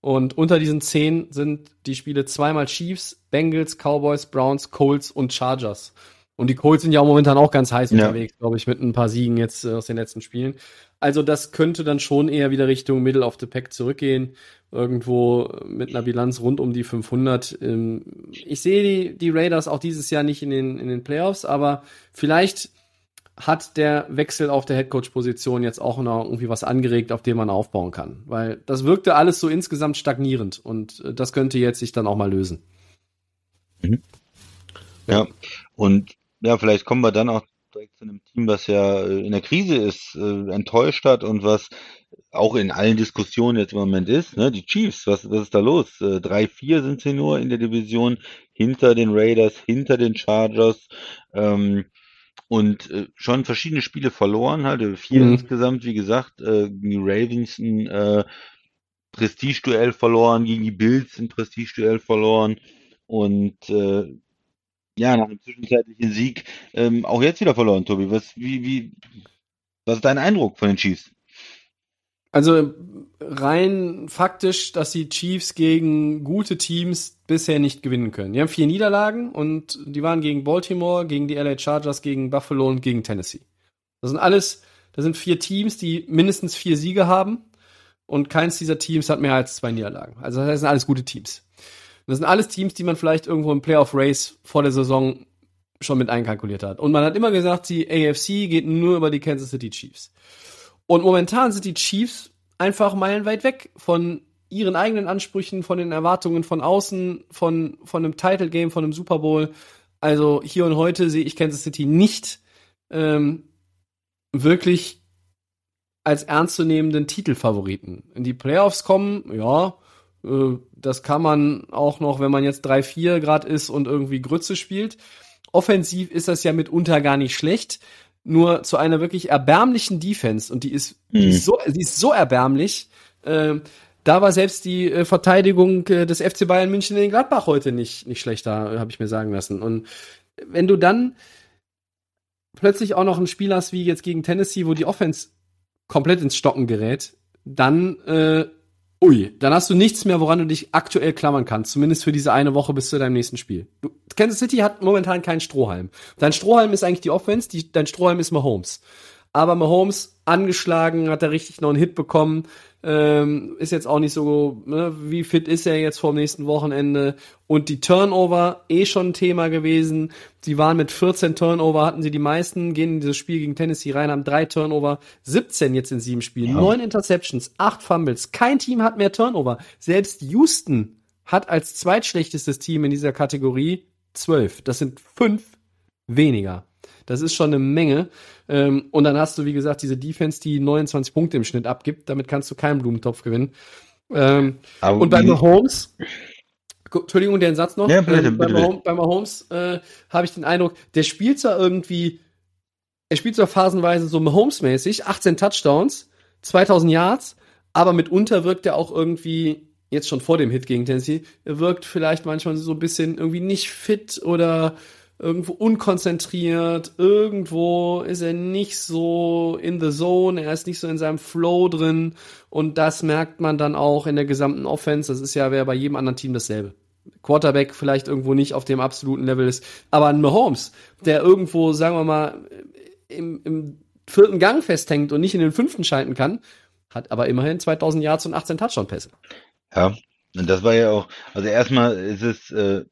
Und unter diesen zehn sind die Spiele zweimal Chiefs, Bengals, Cowboys, Browns, Colts und Chargers. Und die Colts sind ja auch momentan auch ganz heiß ja. unterwegs, glaube ich, mit ein paar Siegen jetzt äh, aus den letzten Spielen. Also das könnte dann schon eher wieder Richtung Middle of the Pack zurückgehen irgendwo mit einer Bilanz rund um die 500. Ähm, ich sehe die, die Raiders auch dieses Jahr nicht in den, in den Playoffs, aber vielleicht hat der Wechsel auf der Headcoach-Position jetzt auch noch irgendwie was angeregt, auf dem man aufbauen kann. Weil das wirkte alles so insgesamt stagnierend und äh, das könnte jetzt sich dann auch mal lösen. Mhm. Ja, und ja, vielleicht kommen wir dann auch direkt zu einem Team, was ja äh, in der Krise ist, äh, enttäuscht hat und was auch in allen Diskussionen jetzt im Moment ist, ne? Die Chiefs, was, was ist da los? Äh, 3-4 sind sie nur in der Division, hinter den Raiders, hinter den Chargers. Ähm, und äh, schon verschiedene Spiele verloren, halt äh, vier mhm. insgesamt, wie gesagt, äh, gegen die Ravens ein äh, Prestigeduell verloren, gegen die Bills ein Prestigeduell verloren und äh, ja, nach einem zwischenzeitlichen Sieg ähm, auch jetzt wieder verloren, Tobi. Was, wie, wie, was ist dein Eindruck von den Chiefs? Also rein faktisch, dass die Chiefs gegen gute Teams bisher nicht gewinnen können. Die haben vier Niederlagen und die waren gegen Baltimore, gegen die LA Chargers, gegen Buffalo und gegen Tennessee. Das sind alles, das sind vier Teams, die mindestens vier Siege haben und keins dieser Teams hat mehr als zwei Niederlagen. Also das sind alles gute Teams. Das sind alles Teams, die man vielleicht irgendwo im Playoff Race vor der Saison schon mit einkalkuliert hat. Und man hat immer gesagt, die AFC geht nur über die Kansas City Chiefs. Und momentan sind die Chiefs einfach meilenweit weg von ihren eigenen Ansprüchen, von den Erwartungen von außen, von, von einem Title Game, von einem Super Bowl. Also hier und heute sehe ich Kansas City nicht ähm, wirklich als ernstzunehmenden Titelfavoriten. In die Playoffs kommen, ja, äh, das kann man auch noch, wenn man jetzt 3-4 Grad ist und irgendwie Grütze spielt. Offensiv ist das ja mitunter gar nicht schlecht nur zu einer wirklich erbärmlichen Defense und die ist, mhm. die ist so, die ist so erbärmlich. Äh, da war selbst die äh, Verteidigung äh, des FC Bayern München in Gladbach heute nicht nicht schlechter, habe ich mir sagen lassen. Und wenn du dann plötzlich auch noch ein Spiel hast wie jetzt gegen Tennessee, wo die Offense komplett ins Stocken gerät, dann äh, Ui, dann hast du nichts mehr, woran du dich aktuell klammern kannst, zumindest für diese eine Woche bis zu deinem nächsten Spiel. Du, Kansas City hat momentan keinen Strohhalm. Dein Strohhalm ist eigentlich die Offense, die, dein Strohhalm ist Mahomes. Aber Mahomes angeschlagen, hat er richtig noch einen Hit bekommen. Ähm, ist jetzt auch nicht so, ne, wie fit ist er jetzt vor dem nächsten Wochenende? Und die Turnover, eh schon ein Thema gewesen. Sie waren mit 14 Turnover, hatten sie die meisten, gehen in dieses Spiel gegen Tennessee rein, haben drei Turnover, 17 jetzt in sieben Spielen, ja. neun Interceptions, acht Fumbles. Kein Team hat mehr Turnover. Selbst Houston hat als zweitschlechtestes Team in dieser Kategorie zwölf. Das sind fünf weniger. Das ist schon eine Menge. Ähm, und dann hast du, wie gesagt, diese Defense, die 29 Punkte im Schnitt abgibt. Damit kannst du keinen Blumentopf gewinnen. Ähm, und bei Mahomes, Entschuldigung, den Satz noch. Ja, bitte, ähm, bei, Mahomes, bei Mahomes äh, habe ich den Eindruck, der spielt zwar irgendwie, er spielt zwar phasenweise so Mahomes-mäßig, 18 Touchdowns, 2000 Yards, aber mitunter wirkt er auch irgendwie jetzt schon vor dem Hit gegen Tennessee, er wirkt vielleicht manchmal so ein bisschen irgendwie nicht fit oder irgendwo unkonzentriert, irgendwo ist er nicht so in the zone, er ist nicht so in seinem Flow drin und das merkt man dann auch in der gesamten Offense. Das ist ja wäre bei jedem anderen Team dasselbe. Quarterback vielleicht irgendwo nicht auf dem absoluten Level ist, aber ein Mahomes, der irgendwo, sagen wir mal, im, im vierten Gang festhängt und nicht in den fünften schalten kann, hat aber immerhin 2000 Yards und 18 Touchdown-Pässe. Ja, und das war ja auch, also erstmal ist es äh,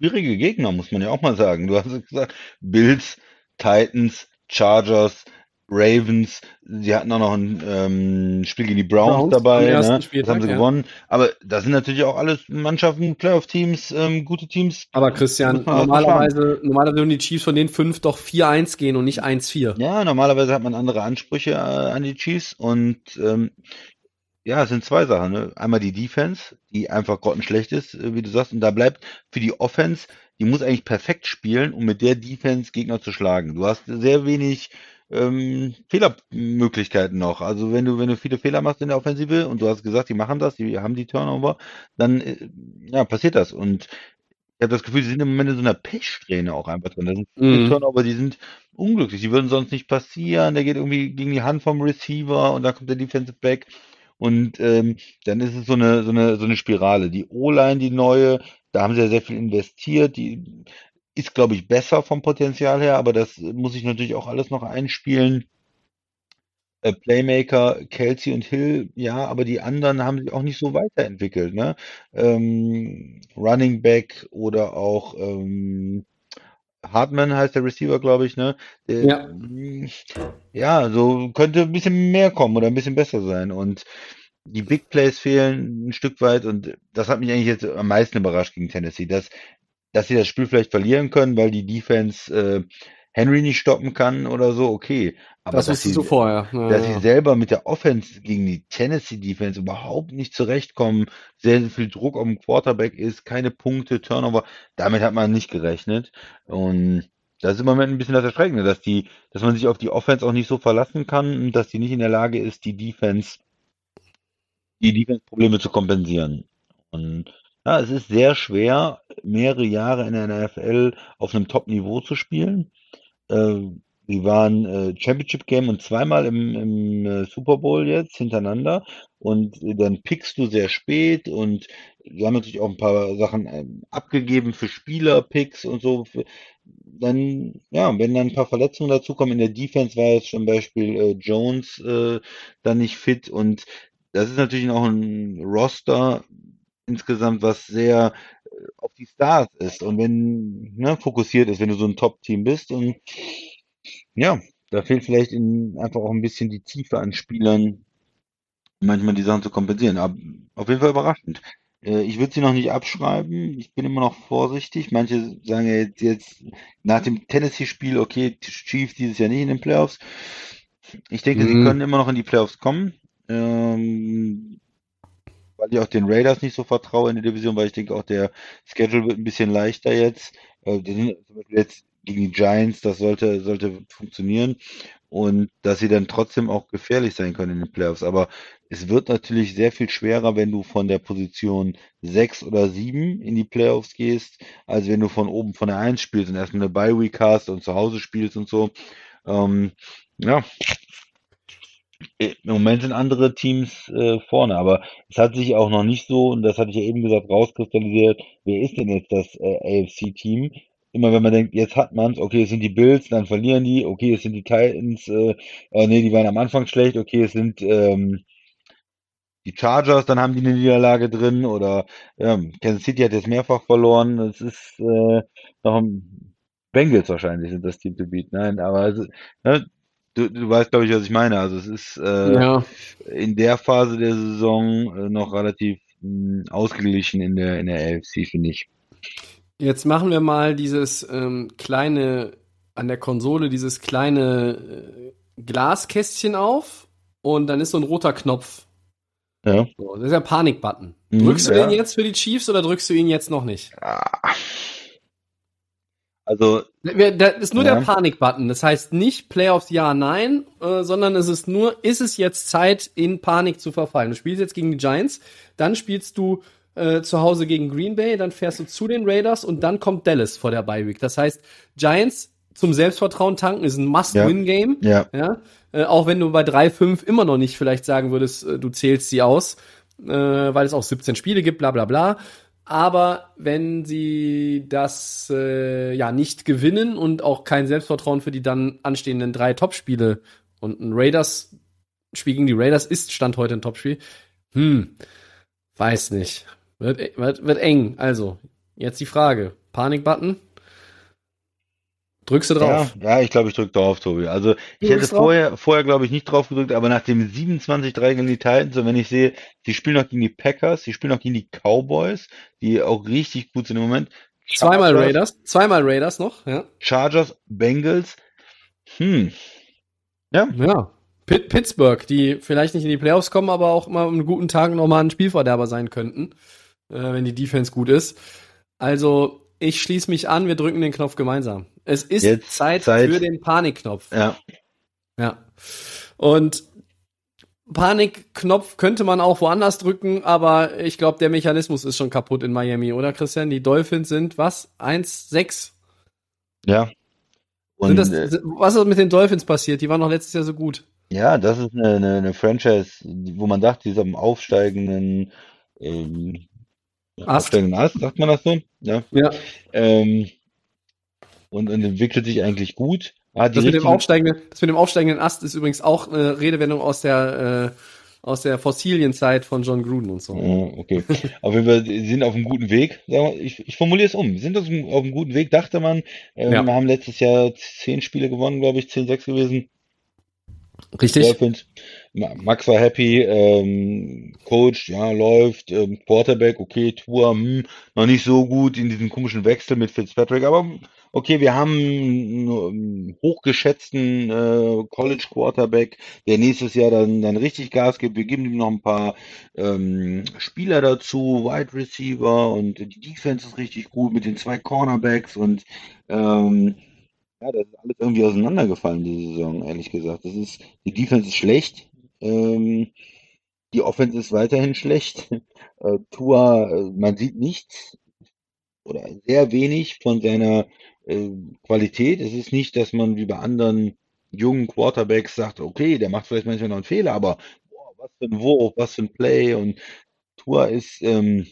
schwierige Gegner, muss man ja auch mal sagen. Du hast gesagt, Bills, Titans, Chargers, Ravens, sie hatten auch noch ein ähm, Spiel gegen die Browns, Browns dabei, ne? Spieltag, das haben sie ja. gewonnen. Aber das sind natürlich auch alles Mannschaften, Playoff-Teams, ähm, gute Teams. Aber Christian, normalerweise, normalerweise würden die Chiefs von den fünf doch 4-1 gehen und nicht 1-4. Ja, normalerweise hat man andere Ansprüche äh, an die Chiefs und ähm, ja, es sind zwei Sachen. Ne? Einmal die Defense, die einfach grottenschlecht ist, äh, wie du sagst, und da bleibt für die Offense, die muss eigentlich perfekt spielen, um mit der Defense Gegner zu schlagen. Du hast sehr wenig ähm, Fehlermöglichkeiten noch. Also wenn du, wenn du viele Fehler machst in der Offensive und du hast gesagt, die machen das, die haben die Turnover, dann äh, ja, passiert das. Und ich habe das Gefühl, sie sind im Moment in so einer Pechsträhne auch einfach drin. Das sind viele mhm. Turnover, die sind unglücklich. Die würden sonst nicht passieren. Der geht irgendwie gegen die Hand vom Receiver und dann kommt der Defensive Back. Und ähm, dann ist es so eine, so eine, so eine Spirale. Die O-Line, die neue, da haben sie ja sehr viel investiert. Die ist, glaube ich, besser vom Potenzial her, aber das muss ich natürlich auch alles noch einspielen. Äh, Playmaker, Kelsey und Hill, ja, aber die anderen haben sich auch nicht so weiterentwickelt. Ne? Ähm, Running Back oder auch ähm, Hartman heißt der Receiver, glaube ich, ne? Der, ja. ja, so könnte ein bisschen mehr kommen oder ein bisschen besser sein. Und die Big Plays fehlen ein Stück weit und das hat mich eigentlich jetzt am meisten überrascht gegen Tennessee, dass, dass sie das Spiel vielleicht verlieren können, weil die Defense äh, Henry nicht stoppen kann oder so, okay. Aber das wusstest du vorher. Ja, dass ja. sie selber mit der Offense gegen die Tennessee Defense überhaupt nicht zurechtkommen, sehr, sehr viel Druck auf dem Quarterback ist, keine Punkte, Turnover, damit hat man nicht gerechnet. Und das ist im Moment ein bisschen das Erschreckende, dass die, dass man sich auf die Offense auch nicht so verlassen kann und dass die nicht in der Lage ist, die Defense, die Defense-Probleme zu kompensieren. Und ja, es ist sehr schwer, mehrere Jahre in der NFL auf einem Top-Niveau zu spielen. Äh, die waren äh, Championship Game und zweimal im, im äh, Super Bowl jetzt hintereinander. Und äh, dann pickst du sehr spät und wir haben natürlich auch ein paar Sachen ähm, abgegeben für Spieler-Picks und so. Dann, ja, wenn dann ein paar Verletzungen dazukommen, in der Defense war jetzt zum Beispiel äh, Jones äh, dann nicht fit und das ist natürlich auch ein Roster insgesamt, was sehr auf die Stars ist und wenn ne, fokussiert ist, wenn du so ein Top-Team bist und ja, da fehlt vielleicht in, einfach auch ein bisschen die Tiefe an Spielern, manchmal die Sachen zu kompensieren. Aber auf jeden Fall überraschend. Äh, ich würde sie noch nicht abschreiben. Ich bin immer noch vorsichtig. Manche sagen ja jetzt, jetzt nach dem Tennessee-Spiel, okay, Chiefs dieses Jahr nicht in den Playoffs. Ich denke, mhm. sie können immer noch in die Playoffs kommen. Ähm, weil ich auch den Raiders nicht so vertraue in der Division, weil ich denke auch der Schedule wird ein bisschen leichter jetzt. Äh, die sind zum Beispiel jetzt gegen die Giants, das sollte, sollte funktionieren und dass sie dann trotzdem auch gefährlich sein können in den Playoffs. Aber es wird natürlich sehr viel schwerer, wenn du von der Position 6 oder 7 in die Playoffs gehst, als wenn du von oben von der 1 spielst und erstmal eine Bye-Week hast und zu Hause spielst und so. Ähm, ja, im Moment sind andere Teams äh, vorne, aber es hat sich auch noch nicht so, und das hatte ich ja eben gesagt, rauskristallisiert, wer ist denn jetzt das äh, AFC-Team? Immer wenn man denkt, jetzt hat man's, okay, es sind die Bills, dann verlieren die, okay, es sind die Titans, äh, äh, nee, die waren am Anfang schlecht, okay, es sind ähm, die Chargers, dann haben die eine Niederlage drin, oder ähm, Kansas City hat jetzt mehrfach verloren, es ist äh, noch ein Bengals wahrscheinlich sind das Team to beat, nein, aber es, ne, Du, du weißt, glaube ich, was ich meine. Also es ist äh, ja. in der Phase der Saison äh, noch relativ mh, hm, ausgeglichen in der, in der AFC, finde ich. Jetzt machen wir mal dieses ähm, kleine, an der Konsole, dieses kleine äh, Glaskästchen auf und dann ist so ein roter Knopf. Ja. So, das ist der Panik-Button. Mhm, drückst du ja. den jetzt für die Chiefs oder drückst du ihn jetzt noch nicht? Ah. Also. Das ist nur ja. der Panik-Button. Das heißt nicht Playoffs ja, nein, äh, sondern es ist nur, ist es jetzt Zeit, in Panik zu verfallen? Du spielst jetzt gegen die Giants, dann spielst du äh, zu Hause gegen Green Bay, dann fährst du zu den Raiders und dann kommt Dallas vor der Bye Week. Das heißt, Giants zum Selbstvertrauen tanken ist ein Must-Win-Game. Ja. Ja. Äh, auch wenn du bei 3-5 immer noch nicht vielleicht sagen würdest, äh, du zählst sie aus, äh, weil es auch 17 Spiele gibt, bla bla bla. Aber wenn sie das äh, ja nicht gewinnen und auch kein Selbstvertrauen für die dann anstehenden drei Topspiele und ein Raiders Spiel gegen die Raiders ist Stand heute ein Topspiel. Hm, weiß nicht. Wird, wird, wird eng. Also, jetzt die Frage. Panikbutton? Drückst du drauf? Ja, ja ich glaube, ich drücke drauf, Tobi. Also ich hätte drückst drauf? vorher, vorher glaube ich, nicht drauf gedrückt, aber nach dem 27-3 gegen die Titans, und wenn ich sehe, sie spielen noch gegen die Packers, sie spielen noch gegen die Cowboys, die auch richtig gut sind im Moment. Zweimal Chargers- Raiders. Zweimal Raiders noch, ja. Chargers, Bengals. Hm. Ja, Ja. Pitt, Pittsburgh, die vielleicht nicht in die Playoffs kommen, aber auch mal einen guten Tag nochmal ein Spielverderber sein könnten, äh, wenn die Defense gut ist. Also, ich schließe mich an, wir drücken den Knopf gemeinsam. Es ist Jetzt Zeit, Zeit. für den Panikknopf. ja. Ja. Und Panikknopf könnte man auch woanders drücken, aber ich glaube, der Mechanismus ist schon kaputt in Miami, oder Christian? Die Dolphins sind was? 1-6? Ja. Und das, äh, was ist mit den Dolphins passiert? Die waren noch letztes Jahr so gut. ja, das ist eine, eine, eine Franchise, wo man dachte, die ist am aufsteigenden ähm, Ast. aufsteigenden Ast, sagt man das so? Ja. Ja. Ähm, und, und entwickelt sich eigentlich gut. Die Das mit, dem aufsteigenden, das mit dem aufsteigenden Ast ist übrigens auch eine Redewendung aus der, äh, aus der Fossilienzeit von John Gruden und so. Ja, okay. Auf jeden Fall, sind auf einem guten Weg. Wir, ich, ich formuliere es um. Sie sind auf einem, auf einem guten Weg, dachte man. Ähm, Ja. Wir haben letztes Jahr zehn Spiele gewonnen, glaube ich, 10-6 gewesen. Richtig? Dolphins. Ma- Max war happy, ähm, Coach, ja, läuft, ähm, Quarterback, okay, Tour, hm, noch nicht so gut in diesem komischen Wechsel mit Fitzpatrick, aber okay, wir haben einen hochgeschätzten äh, College Quarterback, der nächstes Jahr dann, dann richtig Gas gibt. Wir geben ihm noch ein paar ähm, Spieler dazu, Wide Receiver und die Defense ist richtig gut mit den zwei Cornerbacks und ähm, ja, das ist alles irgendwie auseinandergefallen diese Saison, ehrlich gesagt. Das ist, die Defense ist schlecht, ähm, die Offense ist weiterhin schlecht. <laughs> Äh, Tua, äh, man sieht nichts oder sehr wenig von seiner äh, Qualität. Es ist nicht, dass man wie bei anderen jungen Quarterbacks sagt, okay, der macht vielleicht manchmal noch einen Fehler, aber boah, was für ein Wurf, was für ein Play und Tua ist ähm,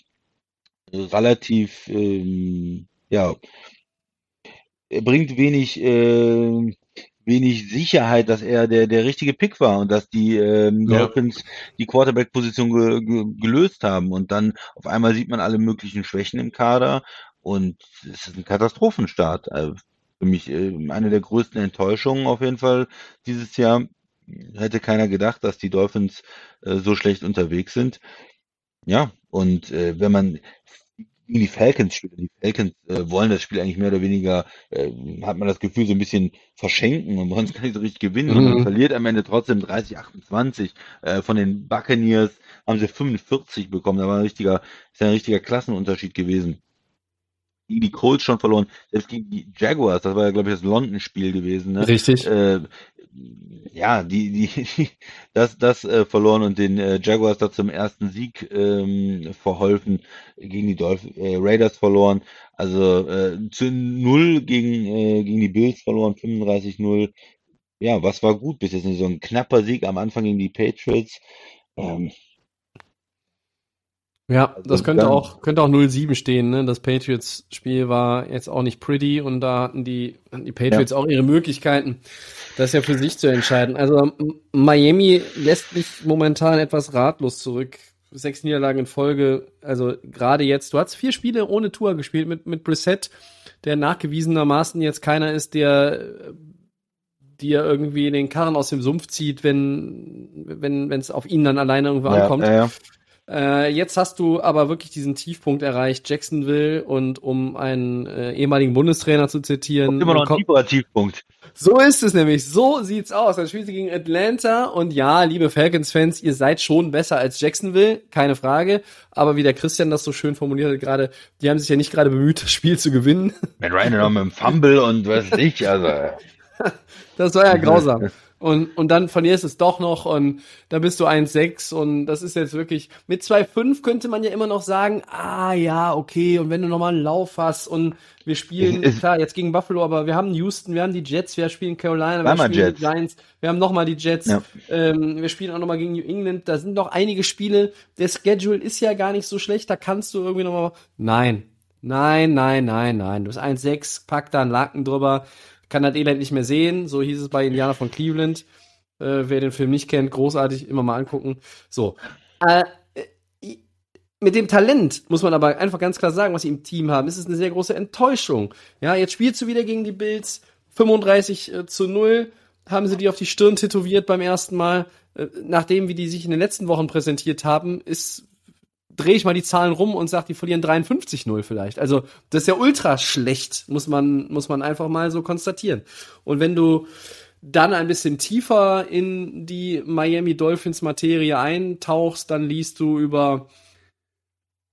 relativ, ähm, ja, er bringt wenig, äh, wenig Sicherheit, dass er der, der richtige Pick war und dass die ähm, Ja. Dolphins die Quarterback-Position ge ge gelöst haben. Und dann auf einmal sieht man alle möglichen Schwächen im Kader und es ist ein Katastrophenstart. Also für mich äh, eine der größten Enttäuschungen auf jeden Fall dieses Jahr. Hätte keiner gedacht, dass die Dolphins äh, so schlecht unterwegs sind. Ja, und äh, wenn man gegen die Falcons spielt, die Falcons äh, wollen das Spiel eigentlich mehr oder weniger, äh, hat man das Gefühl, so ein bisschen verschenken und wollen es <laughs> gar nicht so richtig gewinnen und Mhm. man verliert am Ende trotzdem 30, 28. Äh, von den Buccaneers haben sie 45 bekommen, da war ein richtiger, ist ein richtiger Klassenunterschied gewesen. Gegen die Colts schon verloren, selbst gegen die Jaguars, das war ja, glaube ich, das London-Spiel gewesen, ne? Richtig. äh, ja, die, die, das, das äh, verloren und den äh, Jaguars da zum ersten Sieg ähm, verholfen, gegen die Dolph äh, Raiders verloren, also äh, zu null gegen, äh, gegen die Bills verloren, 35-0. Ja, was war gut bis jetzt in Saison? Ein knapper Sieg am Anfang gegen die Patriots. Ähm, Ja, Also das könnte auch, könnte auch 0-7 stehen, ne? Das Patriots-Spiel war jetzt auch nicht pretty und da hatten die, die Patriots auch ihre Möglichkeiten, das ja für sich zu entscheiden. Also Miami lässt mich momentan etwas ratlos zurück. Sechs Niederlagen in Folge, also gerade jetzt, du hast vier Spiele ohne Tour gespielt mit, mit Brissett, der nachgewiesenermaßen jetzt keiner ist, der dir irgendwie den Karren aus dem Sumpf zieht, wenn wenn wenn es auf ihn dann alleine irgendwo ja, ankommt. ja, ja. Äh, jetzt hast du aber wirklich diesen Tiefpunkt erreicht, Jacksonville, und um einen äh, ehemaligen Bundestrainer zu zitieren. Immer noch ein tieferer Tiefpunkt. so ist es nämlich, so sieht's aus. Dann spielt sie gegen Atlanta und ja, liebe Falcons-Fans, ihr seid schon besser als Jacksonville, keine Frage. Aber wie der Christian das so schön formuliert hat gerade, die haben sich ja nicht gerade bemüht, das Spiel zu gewinnen. Mit Ryan noch mit dem Fumble und was ich, also. <laughs> Das war ja grausam. <laughs> und, und dann verlierst es doch noch und da bist du 1,6 und das ist jetzt wirklich, mit 2,5 könnte man ja immer noch sagen, ah ja, okay, und wenn du nochmal einen Lauf hast und wir spielen, klar, jetzt gegen Buffalo, aber wir haben Houston, wir haben die Jets, wir spielen Carolina, wir spielen Jets. die Giants, wir haben nochmal die Jets, Ja. ähm, wir spielen auch nochmal gegen New England, da sind noch einige Spiele, der Schedule ist ja gar nicht so schlecht, da kannst du irgendwie nochmal, nein, nein, nein, nein, nein, du bist 1,6, pack da einen Laken drüber, kann das Elend nicht mehr sehen, so hieß es bei Indianer von Cleveland, äh, wer den Film nicht kennt, großartig, immer mal angucken, so. Äh, äh, mit dem Talent muss man aber einfach ganz klar sagen, was sie im Team haben, ist es eine sehr große Enttäuschung. Ja, jetzt spielst du wieder gegen die Bills, 35 äh, zu 0, haben sie die auf die Stirn tätowiert beim ersten Mal. Äh, nachdem wie die sich in den letzten Wochen präsentiert haben, ist drehe ich mal die Zahlen rum und sag, die verlieren 53-0 vielleicht. Also, das ist ja ultra schlecht, muss man, muss man einfach mal so konstatieren. Und wenn du dann ein bisschen tiefer in die Miami Dolphins Materie eintauchst, dann liest du über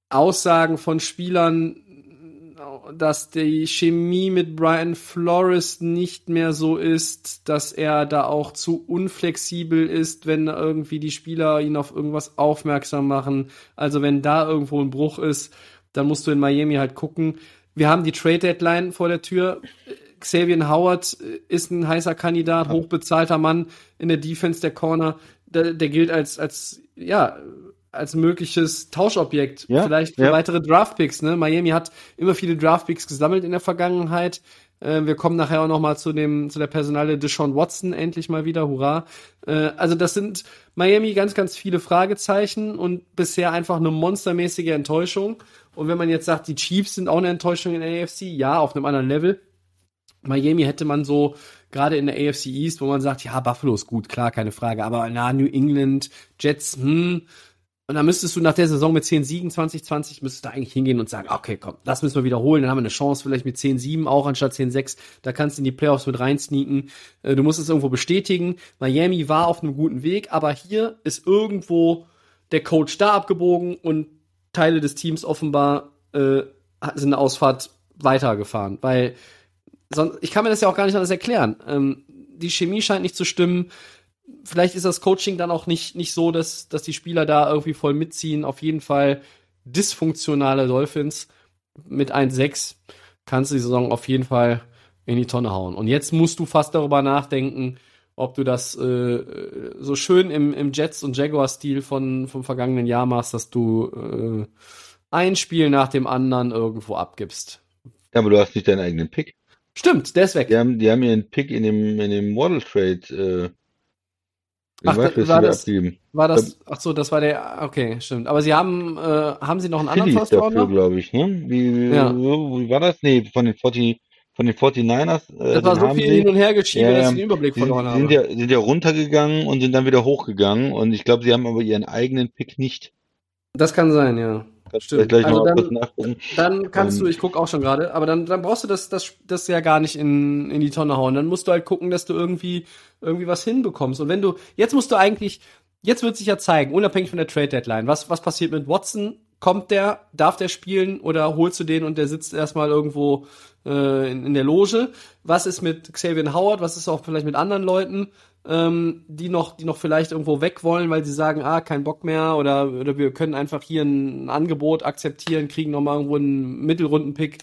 Aussagen von Spielern, dass die Chemie mit Brian Flores nicht mehr so ist, dass er da auch zu unflexibel ist, wenn irgendwie die Spieler ihn auf irgendwas aufmerksam machen. Also wenn da irgendwo ein Bruch ist, dann musst du in Miami halt gucken. Wir haben die Trade Deadline vor der Tür. Xavier Howard ist ein heißer Kandidat, hochbezahlter Mann in der Defense der Corner. Der, der gilt als, als, ja, als mögliches Tauschobjekt. Ja, Vielleicht für ja. weitere Draftpicks. Ne? Miami hat immer viele Draftpicks gesammelt in der Vergangenheit. Äh, wir kommen nachher auch noch mal zu dem zu der Personale Deshaun Watson endlich mal wieder. Hurra! Äh, also das sind Miami ganz ganz viele Fragezeichen und bisher einfach eine monstermäßige Enttäuschung. Und wenn man jetzt sagt, die Chiefs sind auch eine Enttäuschung in der AFC, ja, auf einem anderen Level. Miami hätte man so gerade in der AFC East, wo man sagt, ja, Buffalo ist gut, klar, keine Frage, aber na, New England, Jets, hm. Und dann müsstest du nach der Saison mit 10 Siegen 2020 müsstest du eigentlich hingehen und sagen, okay, komm, das müssen wir wiederholen, dann haben wir eine Chance vielleicht mit 10-7 auch anstatt 10-6, da kannst du in die Playoffs mit reinsneaken. Äh, Du musst es irgendwo bestätigen. Miami war auf einem guten Weg, aber hier ist irgendwo der Coach da abgebogen und Teile des Teams offenbar äh, sind eine Ausfahrt weitergefahren, weil sonst, ich kann mir das ja auch gar nicht anders erklären. Ähm, die Chemie scheint nicht zu stimmen. Vielleicht ist das Coaching dann auch nicht, nicht so, dass, dass die Spieler da irgendwie voll mitziehen. Auf jeden Fall dysfunktionale Dolphins mit 1-6 kannst du die Saison auf jeden Fall in die Tonne hauen. Und jetzt musst du fast darüber nachdenken, ob du das äh, so schön im, im Jets- und Jaguar-Stil von, vom vergangenen Jahr machst, dass du äh, ein Spiel nach dem anderen irgendwo abgibst. Ja, aber du hast nicht deinen eigenen Pick. Stimmt, der ist weg. Die haben, die haben ihren Pick in dem, in dem Waddle Trade, äh, den Ach, Wide war das- abgegeben. War das, ach so, das war der, okay, stimmt. Aber sie haben, äh, haben sie noch einen anderen First dafür, glaube ich, ne? Wie, Ja. wie war das? Nee, von den 40, von den 49ers, äh, Das war so viel sie. hin und her geschieben, Ja, dass ich den Überblick verloren sind, habe. ja, sind ja runtergegangen und sind dann wieder hochgegangen und ich glaube, sie haben aber ihren eigenen Pick nicht. Das kann sein, ja. Kannst du vielleicht Also noch dann- nachgucken. Dann kannst du, Ähm. ich guck auch schon gerade, aber dann, dann brauchst du das, das, das ja gar nicht in, in die Tonne hauen. Dann musst du halt gucken, dass du irgendwie, irgendwie was hinbekommst. Und wenn du, jetzt musst du eigentlich, jetzt wird sich ja zeigen, unabhängig von der Trade Deadline, was, was passiert mit Watson? Kommt der, darf der spielen oder holst du den und der sitzt erstmal irgendwo äh, in, in der Loge? Was ist mit Xavier Howard? Was ist auch vielleicht mit anderen Leuten? Ähm, die noch, die noch vielleicht irgendwo weg wollen, weil sie sagen, ah, kein Bock mehr oder, oder wir können einfach hier ein Angebot akzeptieren, kriegen noch mal irgendwo einen Mittelrunden-Pick.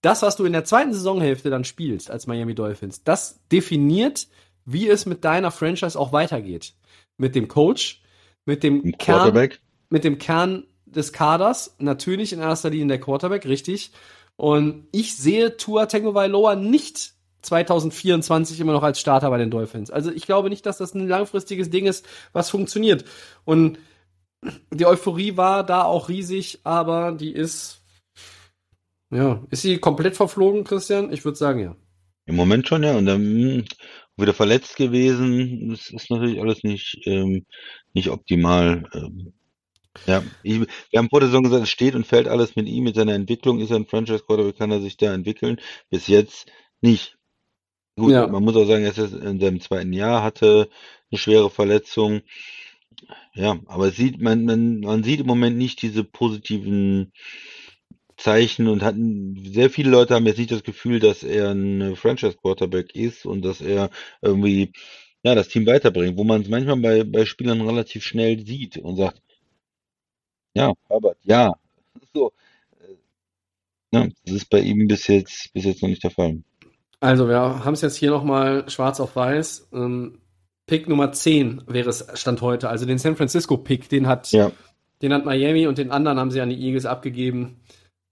Das, was du in der zweiten Saisonhälfte dann spielst als Miami Dolphins, das definiert, wie es mit deiner Franchise auch weitergeht. Mit dem Coach, mit dem Kern, Quarterback. mit dem Kern des Kaders, natürlich in erster Linie der Quarterback, richtig. Und ich sehe Tua Tagovailoa nicht 2024 immer noch als Starter bei den Dolphins. Also ich glaube nicht, dass das ein langfristiges Ding ist, was funktioniert. Und die Euphorie war da auch riesig, aber die ist ja, ist sie komplett verflogen, Christian? Ich würde sagen, ja. Im Moment schon, ja. Und dann mh, wieder verletzt gewesen. Das ist natürlich alles nicht, ähm, nicht optimal. Ähm, ja, ich, wir haben vor der Saison gesagt, es steht und fällt alles mit ihm, mit seiner Entwicklung. Ist er ein Franchise-Quarterback, kann er sich da entwickeln? Bis jetzt nicht. Gut, Ja. man muss auch sagen, er ist jetzt in seinem zweiten Jahr, hatte eine schwere Verletzung. Ja, aber sieht, man, man, man sieht im Moment nicht diese positiven Zeichen und hatten sehr viele Leute haben jetzt nicht das Gefühl, dass er ein Franchise Quarterback ist und dass er irgendwie ja, das Team weiterbringen, wo man es manchmal bei, bei Spielern relativ schnell sieht und sagt, ja, Herbert, ja. <laughs> So. Äh, ja, das ist bei ihm bis jetzt, bis jetzt noch nicht der Fall. Also, wir haben es jetzt hier nochmal schwarz auf weiß. Ähm, Pick Nummer 10 wäre es Stand heute. Also den San Francisco Pick, den hat, ja. den hat Miami und den anderen haben sie an die Eagles abgegeben.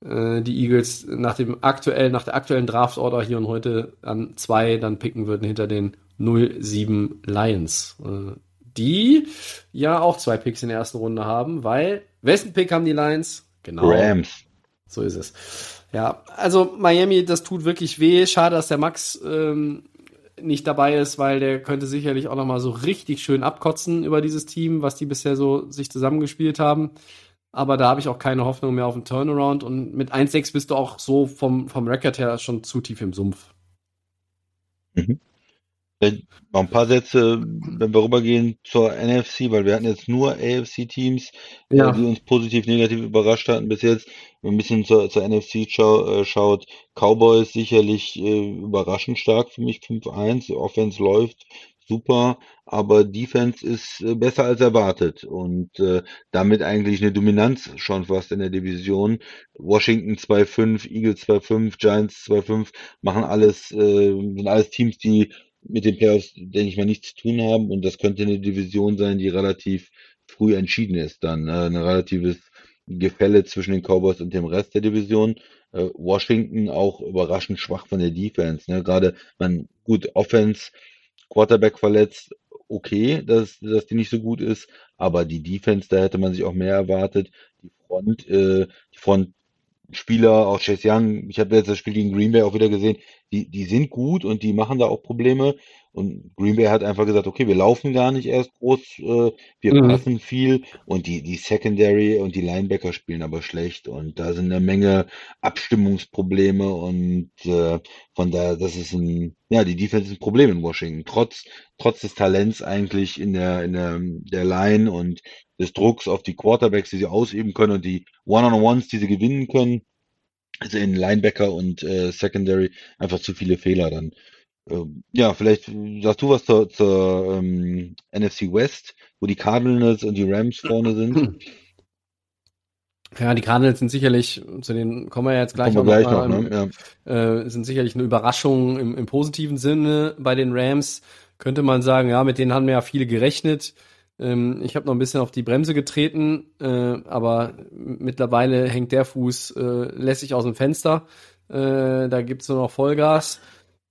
Äh, die Eagles nach dem aktuellen, nach der aktuellen Draft-Order hier und heute an zwei dann picken würden hinter den 07 Lions. Äh, die ja auch zwei Picks in der ersten Runde haben, weil wessen Pick haben die Lions? Genau. Rams. So ist es. Ja, also Miami, das tut wirklich weh. Schade, dass der Max ähm, nicht dabei ist, weil der könnte sicherlich auch noch mal so richtig schön abkotzen über dieses Team, was die bisher so sich zusammengespielt haben. Aber da habe ich auch keine Hoffnung mehr auf einen Turnaround und mit 1-6 bist du auch so vom, vom Record her schon zu tief im Sumpf. Mhm. Noch ein paar Sätze, wenn wir rübergehen zur NFC, weil wir hatten jetzt nur AFC-Teams, äh, ja. die uns positiv, negativ überrascht hatten bis jetzt. Wenn man ein bisschen zur, zur NFC schau, äh, schaut, Cowboys sicherlich äh, überraschend stark für mich, 5-1, Offense läuft super, aber Defense ist äh, besser als erwartet und äh, damit eigentlich eine Dominanz schon fast in der Division. Washington 2-5, Eagles 2-5, Giants 2-5 machen alles, äh, sind alles Teams, die mit den Playoffs, denke ich mal, nichts zu tun haben. Und das könnte eine Division sein, die relativ früh entschieden ist. Dann äh, ein relatives Gefälle zwischen den Cowboys und dem Rest der Division. Äh, Washington auch überraschend schwach von der Defense. Ne? Gerade, man, gut, Offense, Quarterback verletzt, okay, dass, dass die nicht so gut ist, aber die Defense, da hätte man sich auch mehr erwartet. Die Front, äh, die Front Spieler, auch Chase Young, ich habe jetzt das Spiel gegen Green Bay auch wieder gesehen, die, die sind gut und die machen da auch Probleme. Und Green Bay hat einfach gesagt, okay, wir laufen gar nicht erst groß, äh, wir mhm. passen viel und die, die Secondary und die Linebacker spielen aber schlecht und da sind eine Menge Abstimmungsprobleme und äh, von daher, das ist ein, ja, die Defense ist ein Problem in Washington, trotz, trotz des Talents eigentlich in der, in der, der Line und des Drucks auf die Quarterbacks, die sie ausüben können und die One-on-Ones, die sie gewinnen können. Also in Linebacker und äh, Secondary einfach zu viele Fehler dann. Ähm, ja, vielleicht sagst du was zur, zur ähm, NFC West, wo die Cardinals und die Rams vorne sind. Ja, die Cardinals sind sicherlich, zu denen kommen wir jetzt gleich, wir gleich noch, noch ne? ja. äh, sind sicherlich eine Überraschung im, im positiven Sinne bei den Rams. Könnte man sagen, ja, mit denen haben wir ja viele gerechnet. Ähm, ich habe noch ein bisschen auf die Bremse getreten, äh, aber mittlerweile hängt der Fuß äh, lässig aus dem Fenster. Äh, da gibt's nur noch Vollgas.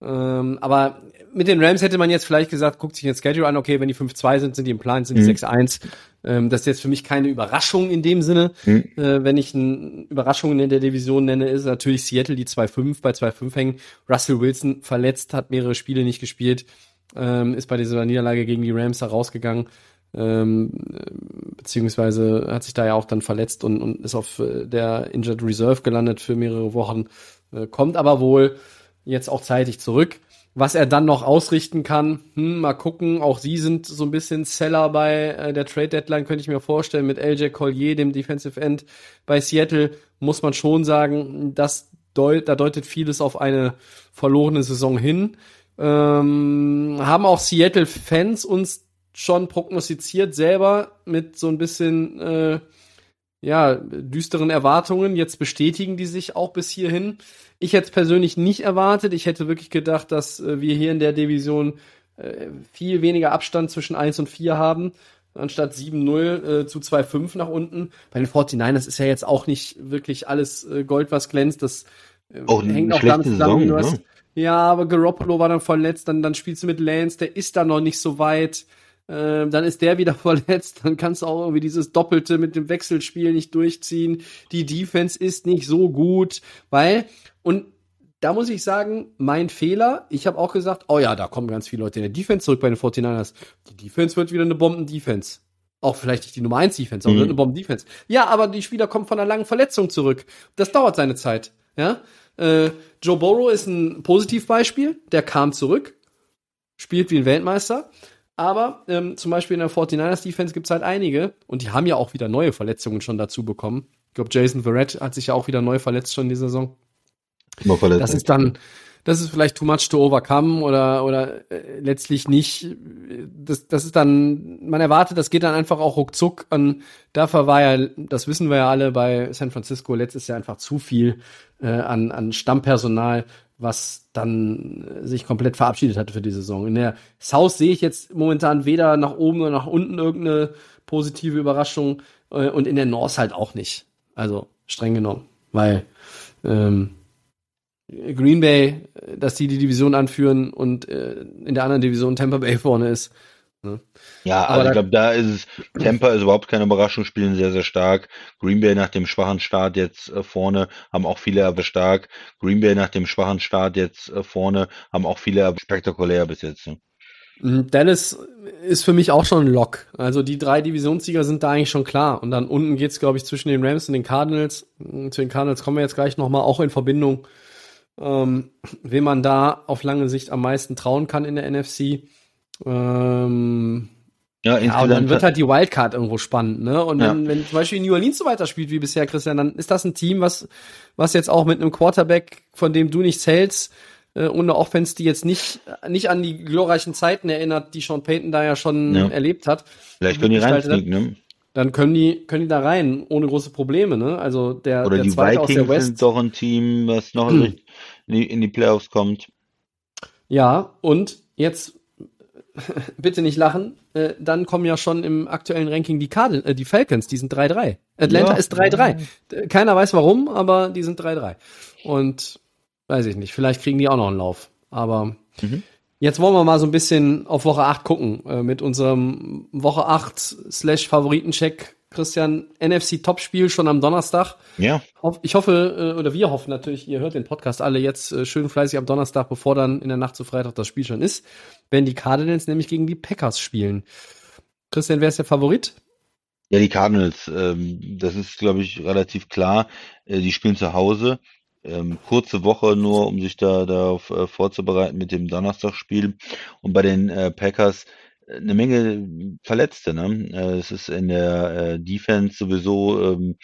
Ähm, aber mit den Rams hätte man jetzt vielleicht gesagt, guckt sich den Schedule an, okay, wenn die 5-2 sind, sind die im Plan, sind die mhm. 6-1. Ähm, das ist jetzt für mich keine Überraschung in dem Sinne. Mhm. Äh, wenn ich eine Überraschung in der Division nenne, ist natürlich Seattle, die 2-5 bei 2-5 hängen. Russell Wilson verletzt, hat mehrere Spiele nicht gespielt, ähm, ist bei dieser Niederlage gegen die Rams herausgegangen ähm, beziehungsweise hat sich da ja auch dann verletzt und, und ist auf äh, der Injured Reserve gelandet für mehrere Wochen, äh, kommt aber wohl jetzt auch zeitig zurück. Was er dann noch ausrichten kann, hm, mal gucken. Auch sie sind so ein bisschen Seller bei äh, der Trade Deadline, könnte ich mir vorstellen, mit LJ Collier, dem Defensive End bei Seattle, muss man schon sagen, das deut da deutet vieles auf eine verlorene Saison hin. Ähm, haben auch Seattle-Fans uns schon prognostiziert selber mit so ein bisschen äh, ja düsteren Erwartungen. Jetzt bestätigen die sich auch bis hierhin. Ich hätte es persönlich nicht erwartet. Ich hätte wirklich gedacht, dass äh, wir hier in der Division äh, viel weniger Abstand zwischen 1 und 4 haben, anstatt 7-0 äh, zu 2-5 nach unten. Bei den 49ers ist ja jetzt auch nicht wirklich alles äh, Gold, was glänzt. Das auch hängt auch damit zusammen. Saison, ne? Ja, aber Garoppolo war dann verletzt, dann, dann spielst du mit Lance, der ist da noch nicht so weit. Äh, dann ist der wieder <laughs> verletzt, dann kannst du auch irgendwie dieses Doppelte mit dem Wechselspiel nicht durchziehen. Die Defense ist nicht so gut, weil, und da muss ich sagen, mein Fehler, ich habe auch gesagt, oh ja, da kommen ganz viele Leute in der Defense zurück bei den 49ers. Die Defense wird wieder eine Bomben-Defense. Auch vielleicht nicht die Nummer 1 Defense, aber mhm. eine Bomben-Defense. Ja, aber die Spieler kommen von einer langen Verletzung zurück. Das dauert seine Zeit. Ja, äh, Joe Burrow ist ein Positivbeispiel. Der kam zurück, spielt wie ein Weltmeister. Aber ähm, zum Beispiel in der 49ers Defense gibt es halt einige und die haben ja auch wieder neue Verletzungen schon dazu bekommen. Ich glaube, Jason Verrett hat sich ja auch wieder neu verletzt schon in dieser Saison. Immer verletzt. Das ist dann, das ist vielleicht too much to overcome oder, oder äh, letztlich nicht. Das, das ist dann, man erwartet, das geht dann einfach auch ruckzuck an. Dafür war ja, das wissen wir ja alle bei San Francisco letztes Jahr einfach zu viel äh, an, an Stammpersonal, was dann äh, sich komplett verabschiedet hatte für die Saison. In der South sehe ich jetzt momentan weder nach oben noch nach unten irgendeine positive Überraschung äh, und in der North halt auch nicht. Also streng genommen, weil ähm, Green Bay, dass die die Division anführen und äh, in der anderen Division Tampa Bay vorne ist. Ne? Ja, also ich glaube, da ist es, Tampa ist überhaupt keine Überraschung, spielen sehr, sehr stark. Green Bay nach dem schwachen Start jetzt äh, vorne haben auch viele aber stark. Green Bay nach dem schwachen Start jetzt äh, vorne haben auch viele spektakulär bis jetzt. Ne? Mhm, Dallas ist für mich auch schon ein Lock. Also die drei Divisionssieger sind da eigentlich schon klar. Und dann unten geht's, glaube ich, zwischen den Rams und den Cardinals. Zu den Cardinals kommen wir jetzt gleich nochmal, auch in Verbindung ähm, wem man da auf lange Sicht am meisten trauen kann in der NFC. Ähm, ja, ja, und dann wird halt die Wildcard irgendwo spannend, ne? Und wenn, ja. wenn zum Beispiel New Orleans so weiterspielt wie bisher, Christian, dann ist das ein Team, was, was jetzt auch mit einem Quarterback, von dem du nichts hältst, äh, und eine Offense, die jetzt nicht, nicht an die glorreichen Zeiten erinnert, die Sean Payton da ja schon ja. erlebt hat. Vielleicht können die reinfliegen, ne? Dann können die, können die da rein, ohne große Probleme, ne? Also der, Oder der die Zweite Vikings aus der West. sind doch ein Team, was noch hm in die, in die Playoffs kommt. Ja, und jetzt <laughs> bitte nicht lachen, äh, dann kommen ja schon im aktuellen Ranking die Cardin äh, die Falcons, die sind 3-3. Atlanta ja. ist 3-3. Keiner weiß warum, aber die sind 3-3. Und weiß ich nicht, vielleicht kriegen die auch noch einen Lauf. Aber mhm. jetzt wollen wir mal so ein bisschen auf Woche 8 gucken, äh, mit unserem Woche 8 slash Favoritencheck Christian, NFC-Topspiel schon am Donnerstag. Ja. Ich hoffe, äh, oder wir hoffen natürlich, ihr hört den Podcast alle jetzt äh, schön fleißig am Donnerstag, bevor dann in der Nacht zu Freitag das Spiel schon ist, wenn die Cardinals nämlich gegen die Packers spielen. Christian, wer ist der Favorit? Ja, die Cardinals. Ähm, das ist, glaube ich, relativ klar. Äh, die spielen zu Hause. Ähm, kurze Woche nur, um sich da darauf äh, vorzubereiten mit dem Donnerstagspiel. Und bei den äh, Packers eine Menge Verletzte. Ne? Äh, es ist in der äh, Defense sowieso. Ähm,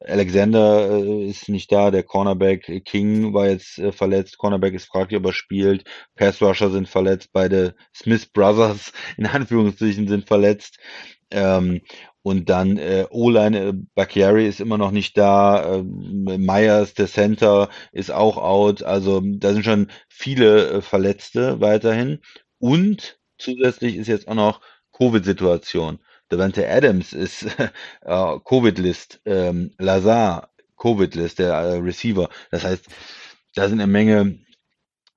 Alexander äh, ist nicht da, der Cornerback King war jetzt verletzt, Cornerback ist fraglich, ob er spielt, Pass Rusher sind verletzt, beide Smith Brothers <laughs> in Anführungszeichen sind verletzt. Ähm, und dann äh, O-Line, äh, Bacchiari ist immer noch nicht da, äh, Myers, der Center, ist auch out. Also da sind schon viele äh, Verletzte weiterhin. Und Zusätzlich ist jetzt auch noch Covid-Situation. Devante Adams ist <laughs> äh, Covid-List, ähm, Lazar Covid-List, der äh, Receiver. Das heißt, da sind eine Menge,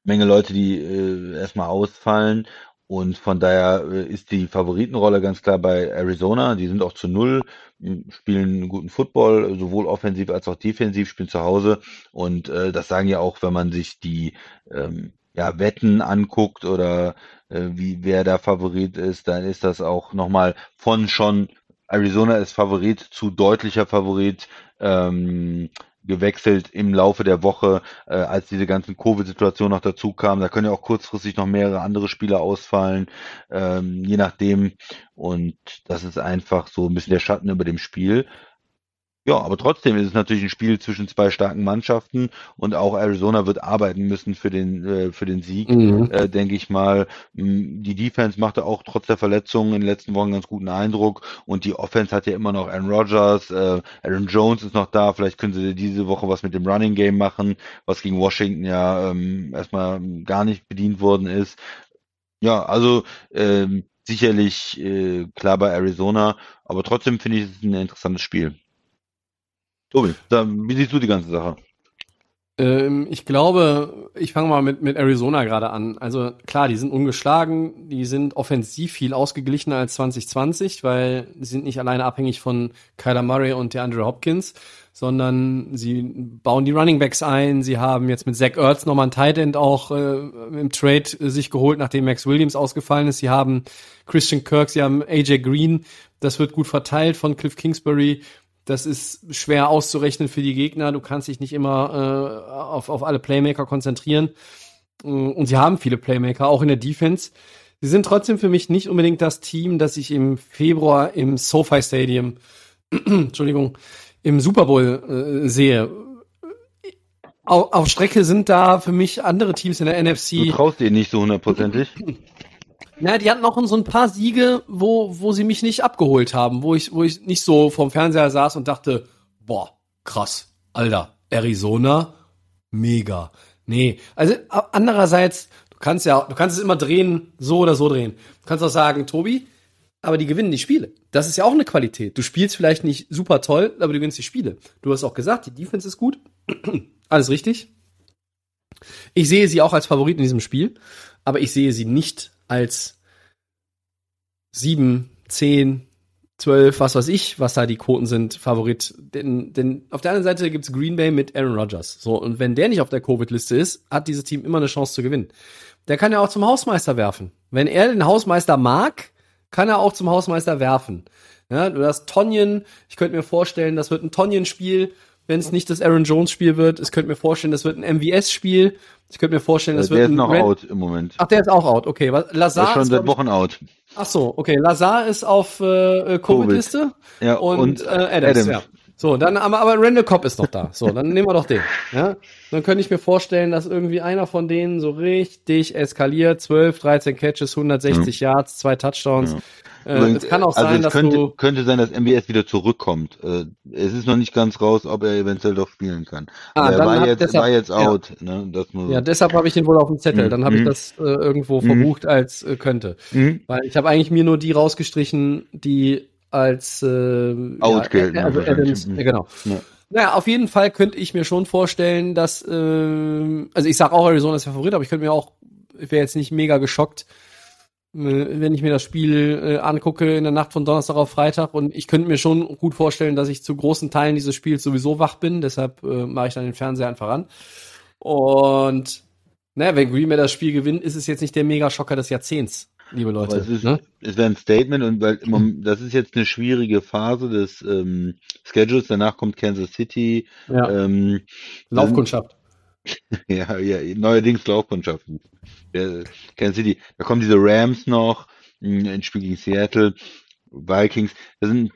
Menge Leute, die äh, erstmal ausfallen. Und von daher äh, ist die Favoritenrolle ganz klar bei Arizona. Die sind auch zu null, spielen guten Football, sowohl offensiv als auch defensiv, spielen zu Hause. Und äh, das sagen ja auch, wenn man sich die ähm, ja, Wetten anguckt oder äh, wie wer da Favorit ist, dann ist das auch nochmal von schon Arizona ist Favorit zu deutlicher Favorit ähm, gewechselt im Laufe der Woche, äh, als diese ganzen Covid-Situationen noch dazu kamen. Da können ja auch kurzfristig noch mehrere andere Spieler ausfallen, ähm, je nachdem. Und das ist einfach so ein bisschen der Schatten über dem Spiel. Ja, aber trotzdem ist es natürlich ein Spiel zwischen zwei starken Mannschaften und auch Arizona wird arbeiten müssen für den äh, für den Sieg, mhm. äh, denke ich mal. Die Defense machte auch trotz der Verletzungen in den letzten Wochen ganz guten Eindruck und die Offense hat ja immer noch Aaron Rodgers, äh, Aaron Jones ist noch da. Vielleicht können sie diese Woche was mit dem Running Game machen, was gegen Washington ja ähm, erstmal gar nicht bedient worden ist. Ja, also ähm, sicherlich äh, klar bei Arizona, aber trotzdem finde ich es ein interessantes Spiel. Tobi, dann, wie siehst du die ganze Sache? Ähm, ich glaube, ich fange mal mit, mit Arizona gerade an. Also klar, die sind ungeschlagen, die sind offensiv viel ausgeglichener als 2020, weil sie sind nicht alleine abhängig von Kyler Murray und der Andrew Hopkins, sondern sie bauen die Running Backs ein. Sie haben jetzt mit Zach Ertz nochmal ein Tight End auch äh, im Trade sich geholt, nachdem Max Williams ausgefallen ist. Sie haben Christian Kirk, sie haben AJ Green. Das wird gut verteilt von Cliff Kingsbury. Das ist schwer auszurechnen für die Gegner. Du kannst dich nicht immer äh, auf, auf alle Playmaker konzentrieren. Äh, und sie haben viele Playmaker, auch in der Defense. Sie sind trotzdem für mich nicht unbedingt das Team, das ich im Februar im SoFi Stadium, <clears throat> Entschuldigung, im Super Bowl äh, sehe. Auf, auf Strecke sind da für mich andere Teams in der Du NFC. traust dir nicht so hundertprozentig. <clears throat> Ja, die hatten auch so ein paar Siege, wo, wo sie mich nicht abgeholt haben, wo ich, wo ich nicht so vorm Fernseher saß und dachte, boah, krass, Alter, Arizona, mega. Nee, also andererseits, du kannst ja, du kannst es immer drehen, so oder so drehen. Du kannst auch sagen, Tobi, aber die gewinnen die Spiele. Das ist ja auch eine Qualität. Du spielst vielleicht nicht super toll, aber du gewinnst die Spiele. Du hast auch gesagt, die Defense ist gut. <clears throat> Alles richtig. Ich sehe sie auch als Favorit in diesem Spiel, aber ich sehe sie nicht als sieben, zehn, zwölf, was weiß ich, was da die Quoten sind, Favorit. Denn, denn auf der anderen Seite gibt's Green Bay mit Aaron Rodgers. So, und wenn der nicht auf der Covid-Liste ist, hat dieses Team immer eine Chance zu gewinnen. Der kann ja auch zum Hausmeister werfen. Wenn er den Hausmeister mag, kann er auch zum Hausmeister werfen. Ja, du hast Tonjen, ich könnte mir vorstellen, das wird ein Tonjen-Spiel, wenn es nicht das Aaron Jones-Spiel wird. Ich könnte mir vorstellen, das wird ein MVS-Spiel. Ich könnte mir vorstellen, das der wird ist ein noch Ran- out im Moment. Ach, der ist auch out. Okay, was, Der Lazar ist schon ist, seit Wochen out. Ach so, okay. Lazar ist auf äh, äh, Covid-Liste Ja, und, und, äh, Adams, Adams. Ja. So, dann aber, aber Randall Cobb ist noch da. So, dann nehmen wir doch den. Ja, dann könnte ich mir vorstellen, dass irgendwie einer von denen so richtig eskaliert. 12, 13 Catches, 160 Yards, zwei Touchdowns. Äh, Übrigens, es kann auch also sein, es dass könnte, du könnte sein, dass MBS wieder zurückkommt. Äh, es ist noch nicht ganz raus, ob er eventuell doch spielen kann. Ah, er dann war jetzt, deshalb- war jetzt ja. out. Ne? Das nur so. ja, deshalb habe ich den wohl auf dem Zettel. Mhm. Dann habe ich Mhm. das äh, irgendwo Mhm. verbucht als äh, könnte. Mhm. Weil ich habe eigentlich mir nur die rausgestrichen, die als äh, Out gelten, Also wahrscheinlich. Adams, ja, genau. Ja. Naja, auf jeden Fall könnte ich mir schon vorstellen, dass, ähm, also ich sage auch Arizona ist Favorit, aber ich könnte mir auch, ich wäre jetzt nicht mega geschockt, äh, wenn ich mir das Spiel äh, angucke in der Nacht von Donnerstag auf Freitag und ich könnte mir schon gut vorstellen, dass ich zu großen Teilen dieses Spiels sowieso wach bin, deshalb äh, mache ich dann den Fernseher einfach an. Und naja, wenn Green Bay das Spiel gewinnt, ist es jetzt nicht der Mega-Schocker des Jahrzehnts, liebe Leute. Es ist, ne? es wäre ein Statement und weil Moment, das ist jetzt eine schwierige Phase des ähm, Schedules. Danach kommt Kansas City. Ja, Ähm, Laufkundschaft. <laughs> ja, ja, neuerdings Laufkundschaften. Der, Kansas City. Da kommen diese Rams noch, mh, ein Spiel gegen Seattle, Vikings. Das sind,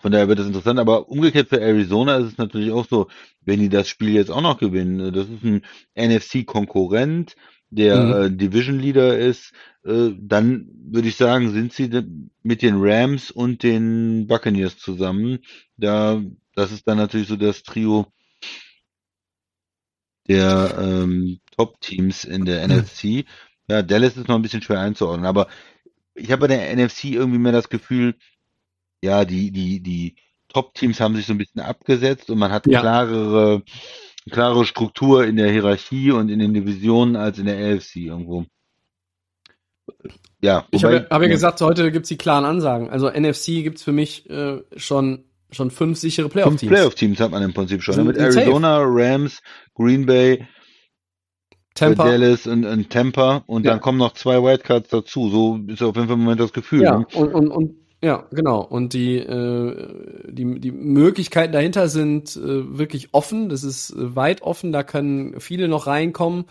von daher wird das interessant. Aber umgekehrt für Arizona ist es natürlich auch so, wenn die das Spiel jetzt auch noch gewinnen. Das ist ein NFC-Konkurrent, der Mhm. äh, Division Leader ist. Äh, dann würde ich sagen, sind sie mit den Rams und den Buccaneers zusammen. Da, das ist dann natürlich so das Trio der ähm, Top-Teams in der NFC. Ja, Dallas ist noch ein bisschen schwer einzuordnen, aber ich habe bei der NFC irgendwie mehr das Gefühl, ja, die, die, die Top-Teams haben sich so ein bisschen abgesetzt und man hat Ja. klarere, klare Struktur in der Hierarchie und in den Divisionen als in der AFC irgendwo. Ja, Ich wobei- habe hab ja gesagt, heute gibt's die klaren Ansagen. Also NFC gibt's für mich äh, schon schon fünf sichere Fünf Playoff-Teams. Playoff-Teams hat man im Prinzip schon. Sind- Mit sind safe. Arizona, Rams, Green Bay, Tampa. Dallas und, und Tampa und Ja. dann kommen noch zwei Wildcards dazu. So ist auf jeden Fall im Moment das Gefühl. Ja, Ne? und, und, und ja, genau. Und die, äh, die, die Möglichkeiten dahinter sind äh, wirklich offen. Das ist äh, weit offen. Da können viele noch reinkommen.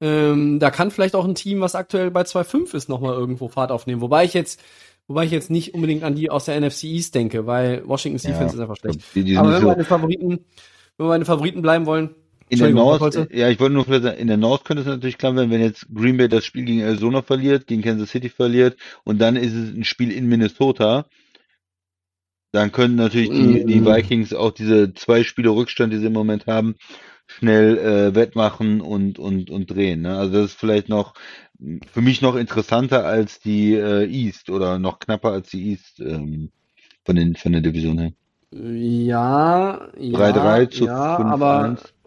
Ähm, da kann vielleicht auch ein Team, was aktuell bei 2-5 ist, nochmal irgendwo Fahrt aufnehmen. Wobei ich jetzt, wobei ich jetzt nicht unbedingt an die aus der NFC East denke, weil Washington's Ja. Defense ist einfach schlecht. Die, die Aber wenn wir so, bei den Favoriten, wenn den Favoriten bleiben wollen, in der North, ja, ich wollte nur sagen, in der North könnte es natürlich klar werden, wenn jetzt Green Bay das Spiel gegen Arizona verliert, gegen Kansas City verliert und dann ist es ein Spiel in Minnesota, dann können natürlich die, die Mm. Vikings auch diese zwei Spiele Rückstand, die sie im Moment haben, schnell äh, wettmachen und, und, und drehen. Ne? Also das ist vielleicht noch für mich noch interessanter als die äh, East oder noch knapper als die East ähm, von, den, von der Division her. Ja, ja, 3-3 zu ja, 5-1. aber äh,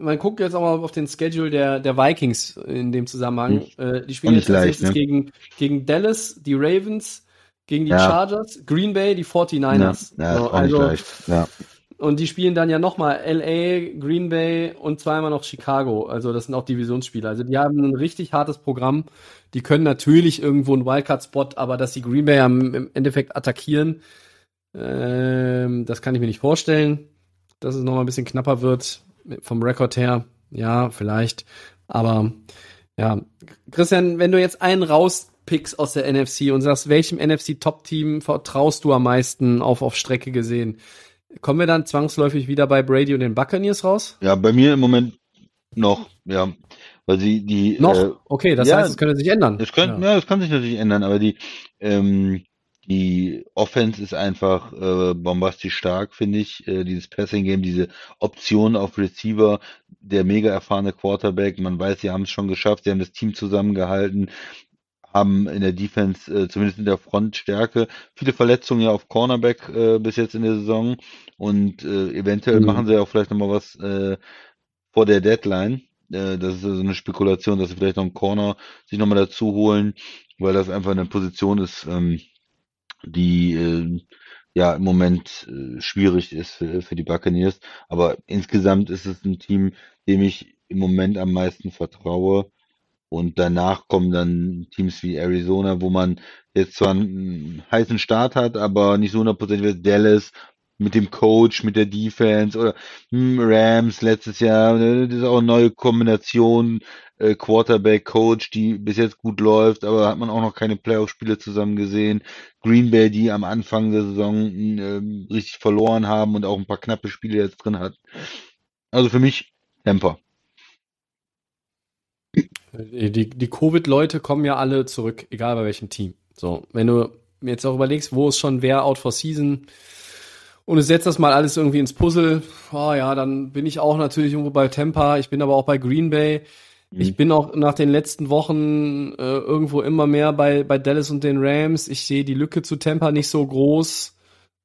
man guckt jetzt auch mal auf den Schedule der, der Vikings in dem Zusammenhang. Äh, die spielen jetzt leicht, ne? gegen, gegen Dallas, die Ravens, gegen die Ja. Chargers, Green Bay, die 49ers. ja, So, ist auch also, leicht. Ja. und die spielen dann ja nochmal LA, Green Bay und zweimal noch Chicago. Also das sind auch Divisionsspiele. Also die haben ein richtig hartes Programm. Die können natürlich irgendwo einen Wildcard-Spot, aber dass die Green Bay am, im Endeffekt attackieren, ähm, das kann ich mir nicht vorstellen. Dass es nochmal ein bisschen knapper wird vom Rekord her. Ja, vielleicht. Aber ja, Christian, wenn du jetzt einen rauspickst aus der NFC und sagst, welchem NFC-Top-Team vertraust du am meisten auf, auf Strecke gesehen? kommen wir dann zwangsläufig wieder bei Brady und den Buccaneers raus? Ja, bei mir im Moment noch, ja. Weil sie die. Noch? Äh, okay, das ja, heißt, es könnte sich ändern. Es könnte, ja. ja, es kann sich natürlich ändern, aber die, ähm, die Offense ist einfach äh, bombastisch stark, finde ich. Äh, dieses Passing-Game, diese Option auf Receiver, der mega erfahrene Quarterback. Man weiß, sie haben es schon geschafft, sie haben das Team zusammengehalten, haben in der Defense, äh, zumindest in der Front Stärke, viele Verletzungen ja auf Cornerback äh, bis jetzt in der Saison und äh, eventuell Mhm. machen sie auch vielleicht nochmal was äh, vor der Deadline. Äh, das ist so eine Spekulation, dass sie vielleicht noch einen Corner sich nochmal dazu holen, weil das einfach eine Position ist, ähm, die äh, ja im Moment äh, schwierig ist für, für die Buccaneers. Aber insgesamt ist es ein Team, dem ich im Moment am meisten vertraue. Und danach kommen dann Teams wie Arizona, wo man jetzt zwar einen heißen Start hat, aber nicht so hundertprozentig wie Dallas mit dem Coach, mit der Defense oder hm, Rams letztes Jahr. ne, Das ist auch eine neue Kombination, äh, Quarterback, Coach, die bis jetzt gut läuft, aber hat man auch noch keine Playoff-Spiele zusammen gesehen. Green Bay, die am Anfang der Saison ähm, richtig verloren haben und auch ein paar knappe Spiele jetzt drin hat. Also für mich Temper. Die, die, die Covid-Leute kommen ja alle zurück, egal bei welchem Team. So, wenn du mir jetzt auch überlegst, wo ist schon wer out for season und du setzt das mal alles irgendwie ins Puzzle, oh ja, dann bin ich auch natürlich irgendwo bei Tampa, ich bin aber auch bei Green Bay. Ich bin auch nach den letzten Wochen äh, irgendwo immer mehr bei, bei Dallas und den Rams. Ich sehe die Lücke zu Tampa nicht so groß.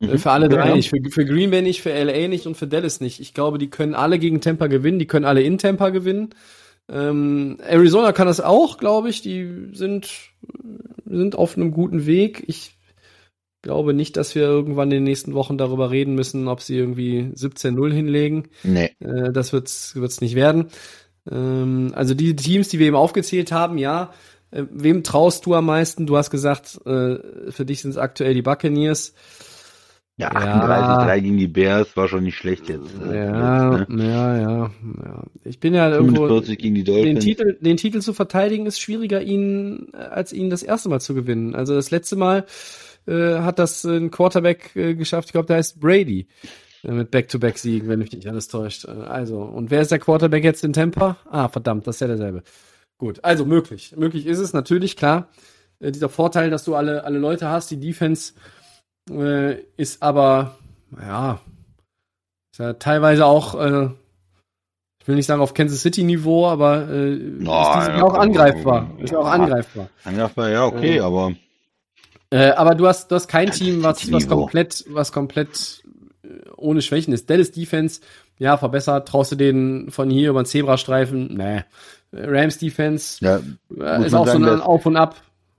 Äh, Mhm. Für alle drei Ja. nicht. Für, für Green Bay nicht, für LA nicht und für Dallas nicht. Ich glaube, die können alle gegen Tampa gewinnen. Die können alle in Tampa gewinnen. Ähm, Arizona kann das auch, glaube ich. Die sind, sind auf einem guten Weg. Ich glaube nicht, dass wir irgendwann in den nächsten Wochen darüber reden müssen, ob sie irgendwie 17-0 hinlegen. Nee. Äh, das wird's, wird's nicht werden. Ähm, also die Teams, die wir eben aufgezählt haben, ja. Äh, wem traust du am meisten? Du hast gesagt, äh, für dich sind es aktuell die Buccaneers. Ja, Ja. 38-3 gegen die Bears war schon nicht schlecht jetzt. äh, Ja, jetzt, ne? ja, ja, ja. Ich bin ja irgendwo. 45 gegen die Den. Titel, den Titel zu verteidigen ist schwieriger, ihn äh, als ihn das erste Mal zu gewinnen. Also das letzte Mal äh, hat das äh, ein Quarterback äh, geschafft. Ich glaube, der heißt Brady äh, mit Back-to-Back-Siegen, wenn mich nicht alles täuscht. Also und wer ist der Quarterback jetzt in Tampa? Ah, verdammt, das ist ja derselbe. Gut, also möglich, möglich ist es natürlich klar. Äh, dieser Vorteil, dass du alle alle Leute hast, die Defense äh, ist aber ja, ist ja teilweise auch äh, ich will nicht sagen auf Kansas City Niveau, aber äh, ist Na, diese ja, auch angreifbar. Ist ja auch angreifbar. Angreifbar, ja, okay, Ja. aber Äh, aber du hast, du hast kein Team, was, was komplett, was komplett äh, ohne Schwächen ist. Dallas Defense, ja, verbessert. Traust du den von hier über den Zebrastreifen? Nee. Rams Defense ja, äh, ist auch sagen, so ein Auf und Ab.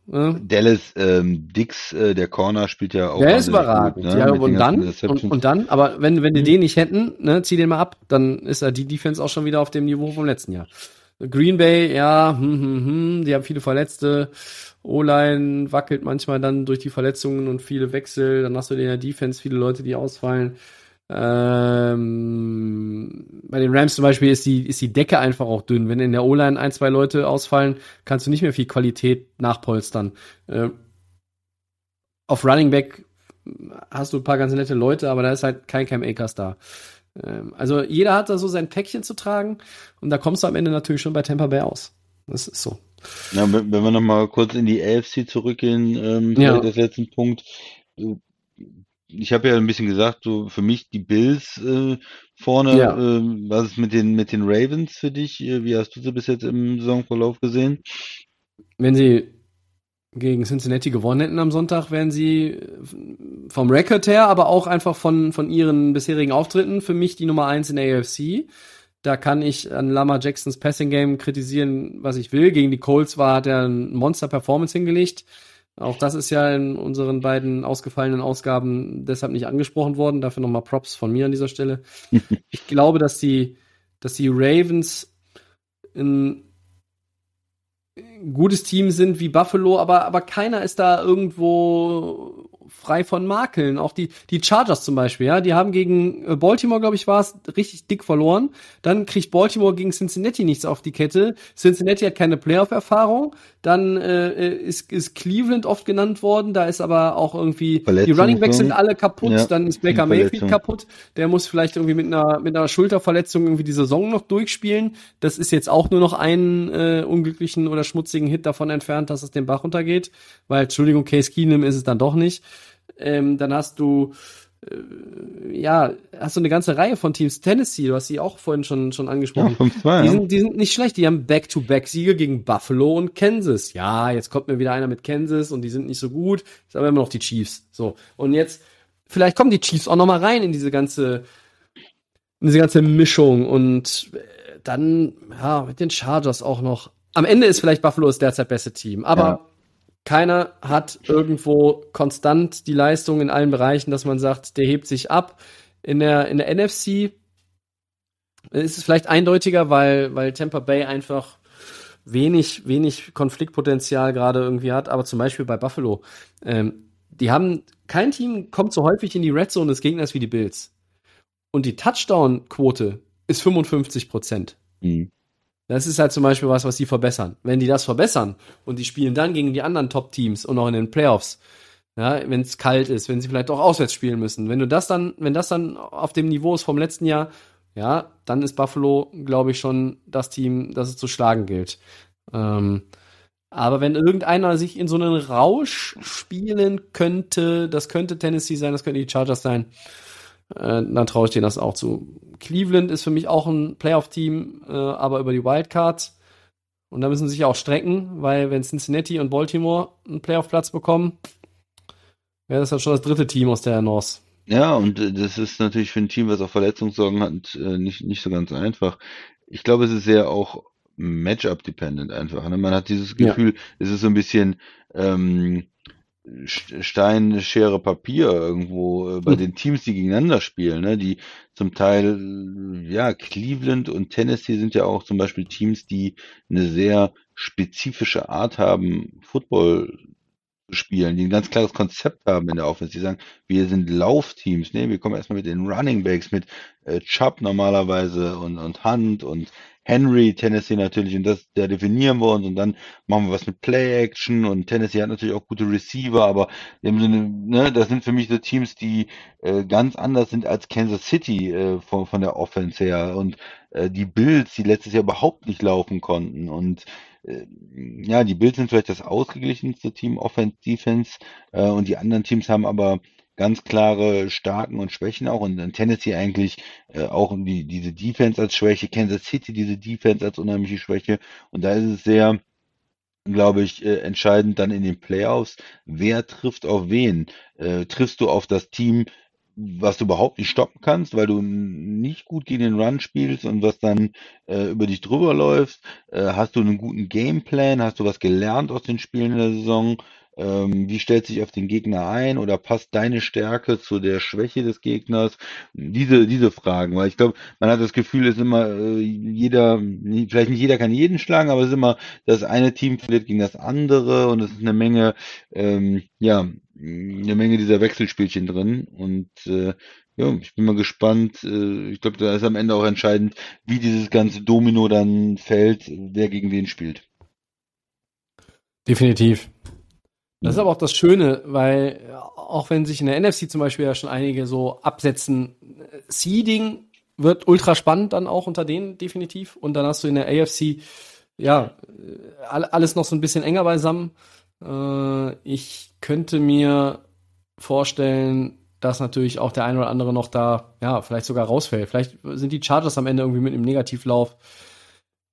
Ne? Dallas, ähm, Dix, äh, der Corner, spielt ja auch. Der ist überragend. gut, ne, ja, und dann, und, und dann, aber wenn, wenn die den nicht hätten, ne, zieh den mal ab, dann ist ja die Defense auch schon wieder auf dem Niveau vom letzten Jahr. Green Bay, ja, hm, hm, hm, die haben viele Verletzte. O-Line wackelt manchmal dann durch die Verletzungen und viele Wechsel. Dann hast du in der Defense viele Leute, die ausfallen. Ähm, bei den Rams zum Beispiel ist die, ist die Decke einfach auch dünn. Wenn in der O-Line ein, zwei Leute ausfallen, kannst du nicht mehr viel Qualität nachpolstern. Äh, auf Running Back hast du ein paar ganz nette Leute, aber da ist halt kein Cam Akers da. Ähm, also jeder hat da so sein Päckchen zu tragen und da kommst du am Ende natürlich schon bei Tampa Bay aus. Das ist so. Ja, wenn, wenn wir nochmal kurz in die AFC zurückgehen, ähm, Ja. als letzten Punkt. äh, Ich habe ja ein bisschen gesagt, so für mich die Bills äh, vorne, Ja. ähm, was ist mit den mit den Ravens für dich? Äh, Wie hast du sie bis jetzt im Saisonverlauf gesehen? Wenn sie gegen Cincinnati gewonnen hätten am Sonntag, wären sie äh, vom Record her, aber auch einfach von, von ihren bisherigen Auftritten für mich die Nummer eins in der AFC. Da kann ich an Lama Jacksons Passing Game kritisieren, was ich will. Gegen die Colts war, hat er ein Monster-Performance hingelegt. Auch das ist ja in unseren beiden ausgefallenen Ausgaben deshalb nicht angesprochen worden. Dafür nochmal Props von mir an dieser Stelle. <laughs> ich glaube, dass die, dass die Ravens ein gutes Team sind wie Buffalo, aber, aber keiner ist da irgendwo frei von Makeln. Auch die, die Chargers zum Beispiel, ja, die haben gegen äh, Baltimore, glaube ich, war es, richtig dick verloren. Dann kriegt Baltimore gegen Cincinnati nichts auf die Kette. Cincinnati hat keine Playoff-Erfahrung. Dann äh, ist, ist Cleveland oft genannt worden. Da ist aber auch irgendwie, die Running Backs sind alle kaputt. Ja, dann ist Baker Mayfield kaputt. Der muss vielleicht irgendwie mit einer, mit einer Schulterverletzung irgendwie die Saison noch durchspielen. Das ist jetzt auch nur noch einen äh, unglücklichen oder schmutzigen Hit davon entfernt, dass es den Bach runtergeht. Weil, Entschuldigung, Case Keenum ist es dann doch nicht. Ähm, dann hast du äh, ja, hast du eine ganze Reihe von Teams. Tennessee, du hast sie auch vorhin schon, schon angesprochen. Ja, 5, die, sind, die sind nicht schlecht. Die haben Back-to-Back-Siege gegen Buffalo und Kansas. Ja, jetzt kommt mir wieder einer mit Kansas und die sind nicht so gut. Ist aber immer noch die Chiefs. So. Und jetzt, vielleicht kommen die Chiefs auch noch mal rein in diese ganze, in diese ganze Mischung und äh, dann, ja, mit den Chargers auch noch. Am Ende ist vielleicht Buffalo das derzeit beste Team, aber ja keiner hat irgendwo konstant die Leistung in allen Bereichen, dass man sagt, der hebt sich ab. In der, in der NFC ist es vielleicht eindeutiger, weil, weil Tampa Bay einfach wenig, wenig Konfliktpotenzial gerade irgendwie hat, aber zum Beispiel bei Buffalo, ähm, die haben, kein Team kommt so häufig in die Red Zone des Gegners wie die Bills. Und die Touchdown-Quote ist 55 Prozent. Mhm. Das ist halt zum Beispiel was, was die verbessern. Wenn die das verbessern und die spielen dann gegen die anderen Top-Teams und auch in den Playoffs, ja, wenn es kalt ist, wenn sie vielleicht auch auswärts spielen müssen, wenn du das dann, wenn das dann auf dem Niveau ist vom letzten Jahr, ja, dann ist Buffalo, glaube ich, schon das Team, das es zu schlagen gilt. Ähm, aber wenn irgendeiner sich in so einen Rausch spielen könnte, das könnte Tennessee sein, das könnte die Chargers sein, äh, dann traue ich denen das auch zu. Cleveland ist für mich auch ein Playoff-Team, äh, aber über die Wildcards. Und da müssen sie sich auch strecken, weil wenn Cincinnati und Baltimore einen Playoff-Platz bekommen, wäre das dann schon das dritte Team aus der North. Ja, und äh, das ist natürlich für ein Team, was auch Verletzungssorgen hat, äh, nicht, nicht so ganz einfach. Ich glaube, es ist sehr auch Matchup-dependent einfach. Ne? Man hat dieses Gefühl, ja. es ist so ein bisschen ähm, Stein, Schere, Papier irgendwo äh, bei hm. den Teams, die gegeneinander spielen, ne? die zum Teil, ja, Cleveland und Tennessee sind ja auch zum Beispiel Teams, die eine sehr spezifische Art haben, Football zu spielen, die ein ganz klares Konzept haben in der Offense. Die sagen, wir sind Laufteams, ne? wir kommen erstmal mit den Running Backs, mit äh, Chubb normalerweise und, und Hunt und Henry, Tennessee natürlich, und das, da definieren wir uns und dann machen wir was mit Play-Action und Tennessee hat natürlich auch gute Receiver, aber im Sinne, ne, das sind für mich so Teams, die äh, ganz anders sind als Kansas City äh, von, von der Offense her und äh, die Bills, die letztes Jahr überhaupt nicht laufen konnten und äh, ja, die Bills sind vielleicht das ausgeglichenste Team Offense, Defense äh, und die anderen Teams haben aber ganz klare Starken und Schwächen auch und Tennessee eigentlich äh, auch die, diese Defense als Schwäche, Kansas City diese Defense als unheimliche Schwäche und da ist es sehr glaube ich, äh, entscheidend dann in den Playoffs, wer trifft auf wen. Äh, triffst du auf das Team, was du überhaupt nicht stoppen kannst, weil du nicht gut gegen den Run spielst und was dann äh, über dich drüber läuft? Äh, hast du einen guten Gameplan? Hast du was gelernt aus den Spielen in der Saison? Ähm, wie stellt sich auf den Gegner ein oder passt deine Stärke zu der Schwäche des Gegners? Diese, diese Fragen, weil ich glaube, man hat das Gefühl, es ist immer äh, jeder, vielleicht nicht jeder kann jeden schlagen, aber es ist immer das eine Team verliert gegen das andere und es ist eine Menge, ähm, ja, eine Menge dieser Wechselspielchen drin und äh, ja, ich bin mal gespannt. Äh, ich glaube, da ist am Ende auch entscheidend, wie dieses ganze Domino dann fällt, wer gegen wen spielt. Definitiv. Das ist aber auch das Schöne, weil auch wenn sich in der NFC zum Beispiel ja schon einige so absetzen, Seeding wird ultra spannend dann auch unter denen definitiv. Und dann hast du in der AFC ja alles noch so ein bisschen enger beisammen. Äh, ich könnte mir vorstellen, dass natürlich auch der eine oder andere noch da, ja, vielleicht sogar rausfällt. Vielleicht sind die Chargers am Ende irgendwie mit einem Negativlauf.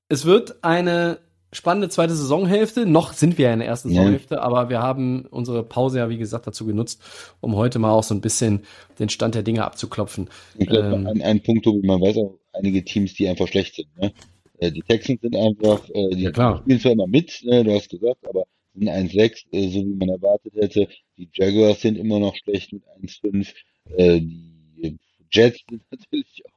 Es wird eine spannende zweite Saisonhälfte. Noch sind wir ja in der ersten ja. Saisonhälfte, aber wir haben unsere Pause ja, wie gesagt, dazu genutzt, um heute mal auch so ein bisschen den Stand der Dinge abzuklopfen. Ich glaube, ähm, ein, ein Punkt, Tobi, man weiß auch einige Teams, die einfach schlecht sind. Ne? Äh, die Texans sind einfach, äh, die ja, spielen zwar immer mit, ne, du hast gesagt, aber sind 1-6, äh, so wie man erwartet hätte. Die Jaguars sind immer noch schlecht mit 1-5. die Jets sind <laughs> natürlich auch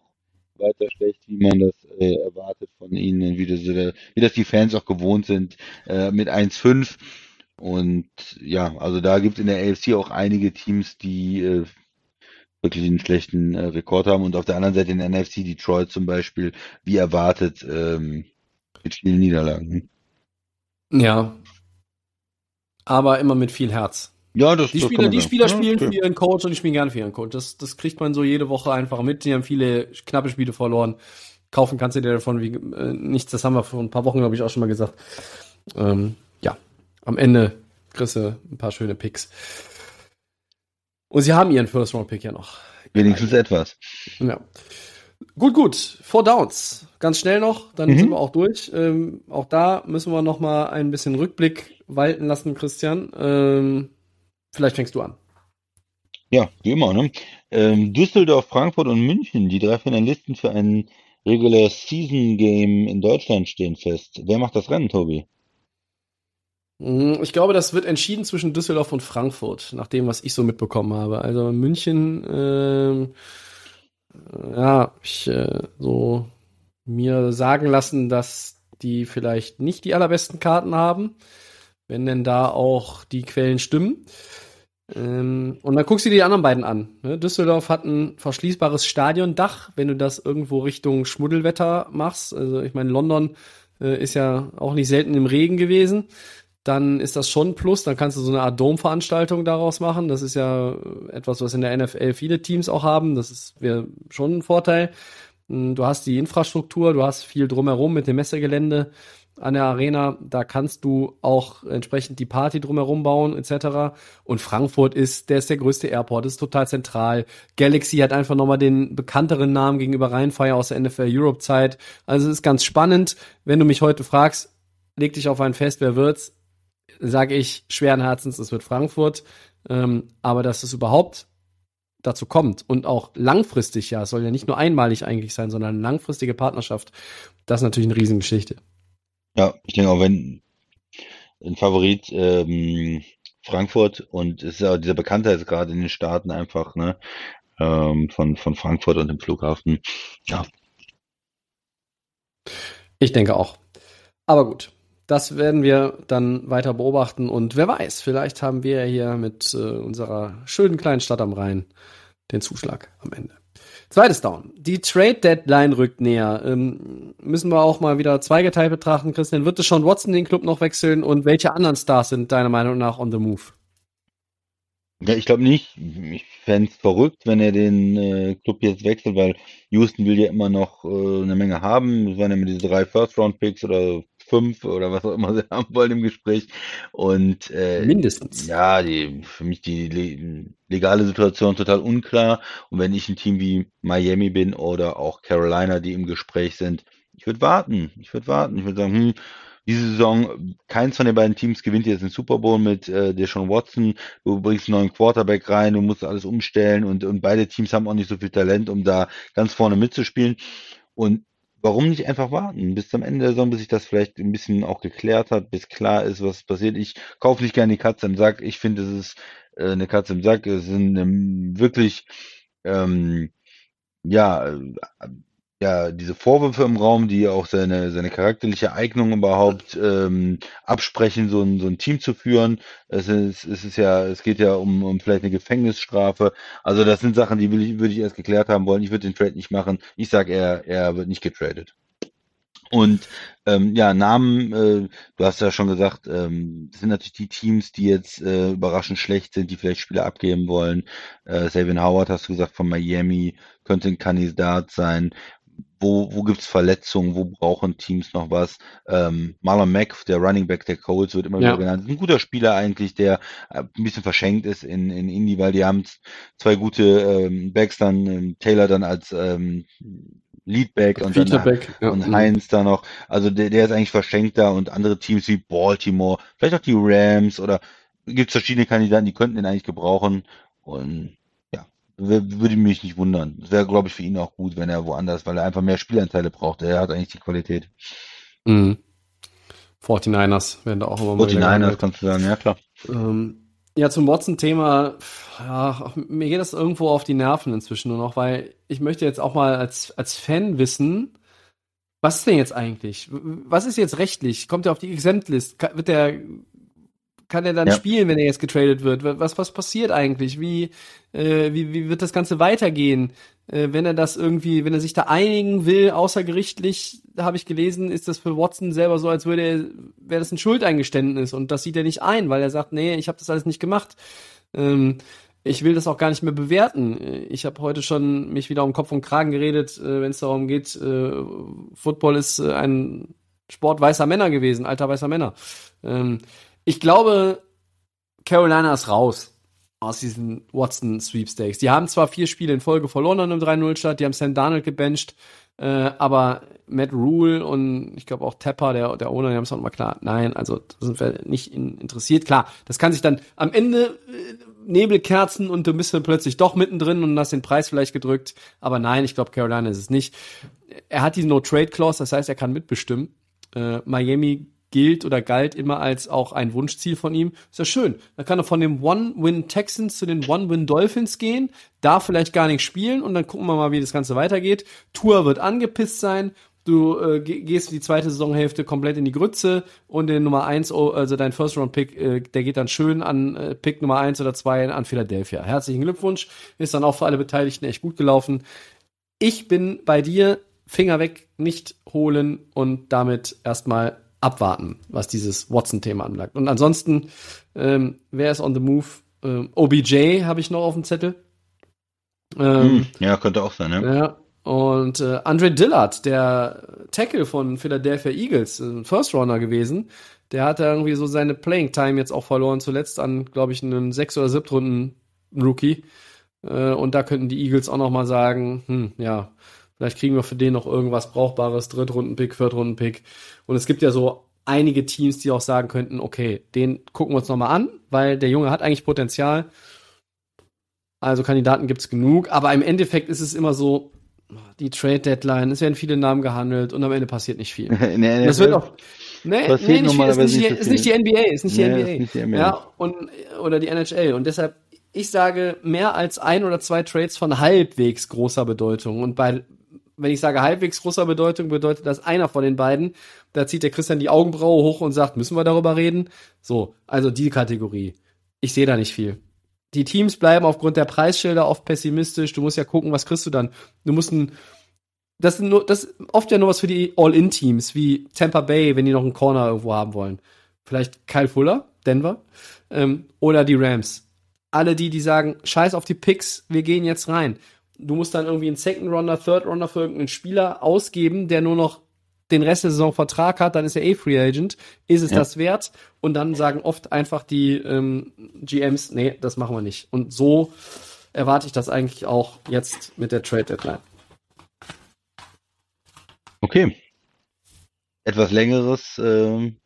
weiter schlecht, wie man das äh, erwartet von ihnen wie das, äh, wie das die Fans auch gewohnt sind äh, mit 1-5. Und ja, also da gibt es in der AFC auch einige Teams, die äh, wirklich einen schlechten äh, Rekord haben. Und auf der anderen Seite in der NFC Detroit zum Beispiel, wie erwartet, ähm, mit vielen Niederlagen. Ja. Aber immer mit viel Herz. Ja, das, Die das Spieler, die. Spieler Ja, spielen okay. für ihren Coach und die spielen gerne für ihren Coach. Das, das kriegt man so jede Woche einfach mit. Die haben viele knappe Spiele verloren. Kaufen kannst du dir davon wie äh, nichts. Das haben wir vor ein paar Wochen, glaube ich, auch schon mal gesagt. Ähm, ja, am Ende kriegst du ein paar schöne Picks. Und sie haben ihren First-Round-Pick ja noch. Wenigstens etwas. Ja. Gut, gut. Four Downs. Ganz schnell noch, dann Mhm. sind wir auch durch. Ähm, auch da müssen wir noch mal ein bisschen Rückblick walten lassen, Christian. Ähm, vielleicht fängst du an. Ja, wie immer, ne? Ähm, Düsseldorf, Frankfurt und München, die drei Finalisten für ein Regular Season Game in Deutschland stehen fest. Wer macht das Rennen, Tobi? Mm, Ich glaube, das wird entschieden zwischen Düsseldorf und Frankfurt, nach dem, was ich so mitbekommen habe. Also München, ähm, äh, ja, ich äh, so mir sagen lassen, dass die vielleicht nicht die allerbesten Karten haben, wenn denn da auch die Quellen stimmen. Ähm, und dann guckst du dir die anderen beiden an. Ne? Düsseldorf hat ein verschließbares Stadiondach, wenn du das irgendwo Richtung Schmuddelwetter machst. Also ich meine, London äh, ist ja auch nicht selten im Regen gewesen dann ist das schon ein Plus. Dann kannst du so eine Art Domveranstaltung daraus machen. Das ist ja äh, etwas, was in der NFL viele Teams auch haben. Das wäre schon ein Vorteil. Mm, Du hast die Infrastruktur, du hast viel drumherum mit dem Messegelände an der Arena. Da kannst du auch entsprechend die Party drumherum bauen etc. Und Frankfurt ist, der ist der größte Airport, ist total zentral. Galaxy hat einfach nochmal den bekannteren Namen gegenüber Rheinfire aus der NFL Europe Zeit. Also es ist ganz spannend. Wenn du mich heute fragst, leg dich auf ein Fest, wer wird's? sage ich schweren Herzens, es wird Frankfurt. Ähm, aber dass es überhaupt dazu kommt und auch langfristig, ja, es soll ja nicht nur einmalig eigentlich sein, sondern eine langfristige Partnerschaft, das ist natürlich eine Riesengeschichte. Ja, ich denke auch, wenn ein Favorit ähm, Frankfurt und es ist auch dieser Bekanntheitsgrad gerade in den Staaten einfach, ne, ähm, von, von Frankfurt und dem Flughafen. Ja, Ich denke auch. Aber gut, das werden wir dann weiter beobachten und wer weiß, vielleicht haben wir hier mit äh, unserer schönen kleinen Stadt am Rhein den Zuschlag am Ende. Zweites Down. Die Trade Deadline rückt näher. Ähm, müssen wir auch mal wieder zweigeteilt betrachten, Christian. Wird es Sean Watson den Club noch wechseln und welche anderen Stars sind deiner Meinung nach on the move? Ja, ich glaube nicht. Ich fänd's verrückt, wenn er den äh, Club jetzt wechselt, weil Houston will ja immer noch äh, eine Menge haben. Es waren ja immer diese drei First-Round-Picks oder fünf oder was auch immer sie <laughs> haben wollen im Gespräch. Und äh, Mindestens. ja, die, für mich die le legale Situation total unklar. Und wenn ich ein Team wie Miami bin oder auch Carolina, die im Gespräch sind, ich würde warten. Ich würde warten. Ich würde sagen, hm, diese Saison, keins von den beiden Teams gewinnt jetzt den Super Bowl mit äh, Deshaun Watson. Du bringst einen neuen Quarterback rein, du musst alles umstellen und, und beide Teams haben auch nicht so viel Talent, um da ganz vorne mitzuspielen. Und warum nicht einfach warten bis zum Ende der Saison, bis sich das vielleicht ein bisschen auch geklärt hat, bis klar ist, was passiert. Ich kaufe nicht gerne die Katze im Sack. Ich finde, es ist äh, eine Katze im Sack. Es sind ähm, wirklich ähm, ja, äh, ja, diese Vorwürfe im Raum, die auch seine, seine charakterliche Eignung überhaupt ähm, absprechen, so ein, so ein Team zu führen. Es ist, es ist ja, es geht ja um, um vielleicht eine Gefängnisstrafe. Also das sind Sachen, die will ich, würde ich erst geklärt haben wollen. Ich würde den Trade nicht machen. Ich sage, er, er wird nicht getradet. Und ähm, ja, Namen, äh, du hast ja schon gesagt, ähm, sind natürlich die Teams, die jetzt äh, überraschend schlecht sind, die vielleicht Spieler abgeben wollen. Äh, Savin Howard, hast du gesagt, von Miami, könnte ein Kandidat sein. Wo, wo gibt's Verletzungen? Wo brauchen Teams noch was? Ähm, Marlon Mack, der Running Back der Colts, wird immer Ja. wieder genannt. Ein guter Spieler eigentlich, der äh, ein bisschen verschenkt ist in, in Indy, weil die haben zwei gute ähm, Backs dann, ähm, Taylor dann als ähm, Leadback und dann. Ja. und Heinz da noch. Also der, der ist eigentlich verschenkt da und andere Teams wie Baltimore, vielleicht auch die Rams oder gibt es verschiedene Kandidaten, die könnten ihn eigentlich gebrauchen. Und würde mich nicht wundern. Es wäre, glaube ich, für ihn auch gut, wenn er woanders, weil er einfach mehr Spielanteile braucht. Er hat eigentlich die Qualität. Mhm. 49ers werden da auch immer mal wieder 49ers gehandelt. kannst du sagen, ja klar. Ähm, ja, zum Watson-Thema, ja, mir geht das irgendwo auf die Nerven inzwischen nur noch, weil ich möchte jetzt auch mal als, als Fan wissen, was ist denn jetzt eigentlich? Was ist jetzt rechtlich? Kommt er auf die Exempt-List? Wird der, kann er dann ja. spielen, wenn er jetzt getradet wird? Was, was passiert eigentlich? Wie, äh, wie, wie wird das Ganze weitergehen? Äh, wenn er das irgendwie, wenn er sich da einigen will, außergerichtlich, habe ich gelesen, ist das für Watson selber so, als würde er, wäre das ein Schuldeingeständnis und das sieht er nicht ein, weil er sagt, nee, ich habe das alles nicht gemacht. Ähm, ich will das auch gar nicht mehr bewerten. Ich habe heute schon mich wieder um Kopf und Kragen geredet, äh, wenn es darum geht, äh, Football ist äh, ein Sport weißer Männer gewesen, alter weißer Männer. Ähm, ich glaube, Carolina ist raus aus diesen Watson Sweepstakes. Die haben zwar vier Spiele in Folge verloren an einem 3-0 Start, die haben Sam Darnold gebencht, äh, aber Matt Rule und ich glaube auch Tepper, der, der Owner, die haben es auch mal klar. Nein, also da sind wir nicht in, interessiert. Klar, das kann sich dann am Ende äh, Nebelkerzen und du bist dann plötzlich doch mittendrin und hast den Preis vielleicht gedrückt. Aber nein, ich glaube, Carolina ist es nicht. Er hat die No-Trade-Clause, das heißt, er kann mitbestimmen. Äh, Miami gilt oder galt immer als auch ein Wunschziel von ihm. Ist ja schön. Dann kann er von dem One-Win Texans zu den One-Win Dolphins gehen, da vielleicht gar nicht spielen und dann gucken wir mal, wie das Ganze weitergeht. Tour wird angepisst sein. Du äh, gehst die zweite Saisonhälfte komplett in die Grütze und den Nummer eins, oh, also dein First-Round-Pick, äh, der geht dann schön an äh, Pick Nummer eins oder zwei an Philadelphia. Herzlichen Glückwunsch. Ist dann auch für alle Beteiligten echt gut gelaufen. Ich bin bei dir, Finger weg, nicht holen und damit erstmal abwarten, was dieses Watson-Thema anbelangt. Und ansonsten, ähm, wer ist on the move? Ähm, OBJ habe ich noch auf dem Zettel. Ähm, hm, ja, könnte auch sein, ne? Ja. Und äh, Andre Dillard, der Tackle von Philadelphia Eagles, ein First Runner gewesen, der hat irgendwie so seine Playing Time jetzt auch verloren, zuletzt an, glaube ich, einen sechs oder siebten Runden Rookie. Äh, und da könnten die Eagles auch noch mal sagen, hm, ja, Vielleicht kriegen wir für den noch irgendwas Brauchbares, Drittrunden-Pick, Viertrunden-Pick. Und es gibt ja so einige Teams, die auch sagen könnten, okay, den gucken wir uns nochmal an, weil der Junge hat eigentlich Potenzial. Also Kandidaten gibt's genug, aber im Endeffekt ist es immer so, die Trade Deadline, es werden viele Namen gehandelt und am Ende passiert nicht viel. <laughs> nee, das wird auch Nee, nee nicht viel, ist nicht, die, ist nicht die NBA, ist nicht die NBA. Ist nicht die NBA. Ja, und, oder die NHL. Und deshalb, ich sage, mehr als ein oder zwei Trades von halbwegs großer Bedeutung. Und bei, wenn ich sage halbwegs großer Bedeutung, bedeutet das einer von den beiden. Da zieht der Christian die Augenbraue hoch und sagt, müssen wir darüber reden? So, also die Kategorie. Ich sehe da nicht viel. Die Teams bleiben aufgrund der Preisschilder oft pessimistisch. Du musst ja gucken, was kriegst du dann. Du musst ein, das ist nur, das ist oft ja nur was für die All-In-Teams, wie Tampa Bay, wenn die noch einen Corner irgendwo haben wollen. Vielleicht Kyle Fuller, Denver, ähm, oder die Rams. Alle die, die sagen, scheiß auf die Picks, wir gehen jetzt rein du musst dann irgendwie einen Second Runner, Third Runner für irgendeinen Spieler ausgeben, der nur noch den Rest der Saison Vertrag hat, dann ist er eh Free Agent. Ist es ja. das wert? Und dann sagen oft einfach die ähm, GMs, nee, das machen wir nicht. Und so erwarte ich das eigentlich auch jetzt mit der Trade Deadline. Okay. Etwas längeres ähm,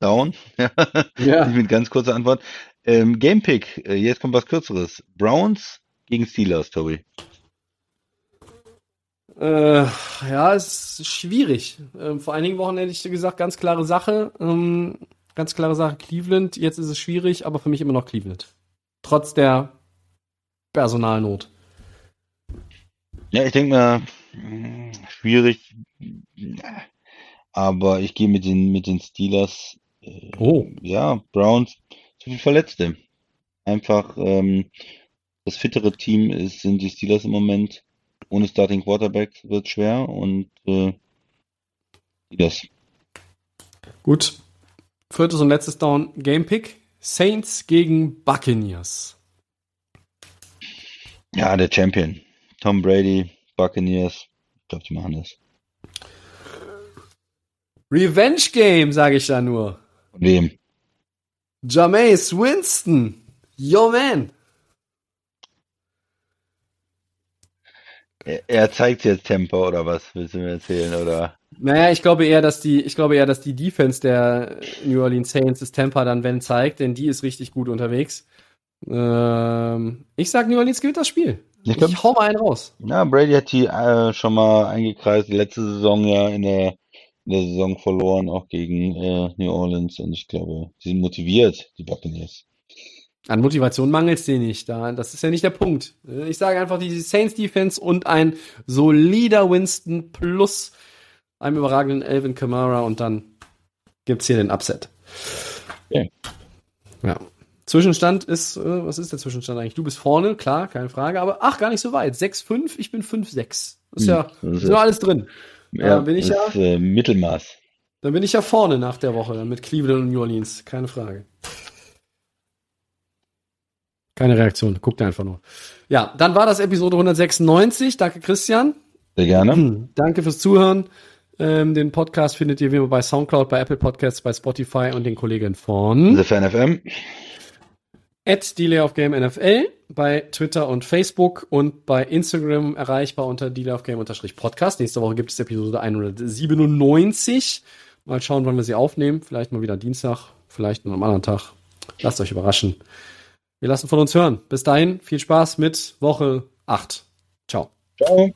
Down. <laughs> ja. Mit ganz kurzer Antwort. Ähm, Gamepick, äh, jetzt kommt was kürzeres. Browns gegen Steelers, Tobi? Äh, ja, es ist schwierig. Ähm, vor einigen Wochen hätte ich gesagt, ganz klare Sache. Ähm, ganz klare Sache Cleveland. Jetzt ist es schwierig, aber für mich immer noch Cleveland. Trotz der Personalnot. Ja, ich denke mal, schwierig. Aber ich gehe mit den, mit den Steelers. Äh, oh. Ja, Browns. Zu viel Verletzte. Einfach, ähm, das fittere Team ist, sind die Steelers im Moment. Ohne Starting Quarterback wird schwer und äh, das. Gut. Viertes und letztes Down Game Pick. Saints gegen Buccaneers. Ja, der Champion. Tom Brady, Buccaneers. Ich glaube, die machen das. Revenge Game, sage ich da nur. Wem? Jameis Winston. Yo, man. Er zeigt jetzt Tempo oder was willst du mir erzählen oder? Naja, ich glaube eher, dass die, ich glaube eher, dass die Defense der New Orleans Saints das Tempo dann wenn zeigt, denn die ist richtig gut unterwegs. Ähm, ich sag, New Orleans gewinnt das Spiel. Ich, glaub, ich hau mal einen raus. Ja, Brady hat die äh, schon mal eingekreist, die letzte Saison ja in der, in der Saison verloren, auch gegen äh, New Orleans und ich glaube, sie sind motiviert, die Buccaneers. An Motivation mangelt es dir nicht. Da, das ist ja nicht der Punkt. Ich sage einfach die Saints Defense und ein solider Winston plus einem überragenden Elvin Kamara und dann gibt's hier den Upset. Okay. Ja. Zwischenstand ist, äh, was ist der Zwischenstand eigentlich? Du bist vorne, klar, keine Frage, aber ach, gar nicht so weit. 6-5, ich bin 5-6. Ist ja, Hm, ist ja alles drin. Ja, Äh, bin ich das ja, ist, äh, Mittelmaß. dann bin ich ja vorne nach der Woche mit Cleveland und New Orleans, keine Frage. Keine Reaktion, guckt einfach nur. Ja, dann war das Episode 196. Danke, Christian. Sehr gerne. Hm, Danke fürs Zuhören. Ähm, den Podcast findet ihr wie immer bei Soundcloud, bei Apple Podcasts, bei Spotify und den Kollegen von The Fan FM. at Delay of Game NFL bei Twitter und Facebook und bei Instagram erreichbar unter Delay of Game Podcast. Nächste Woche gibt es Episode 197. Mal schauen, wann wir sie aufnehmen. Vielleicht mal wieder Dienstag, vielleicht noch am anderen Tag. Lasst euch überraschen. Wir lassen von uns hören. Bis dahin, viel Spaß mit Woche 8. Ciao. Ciao.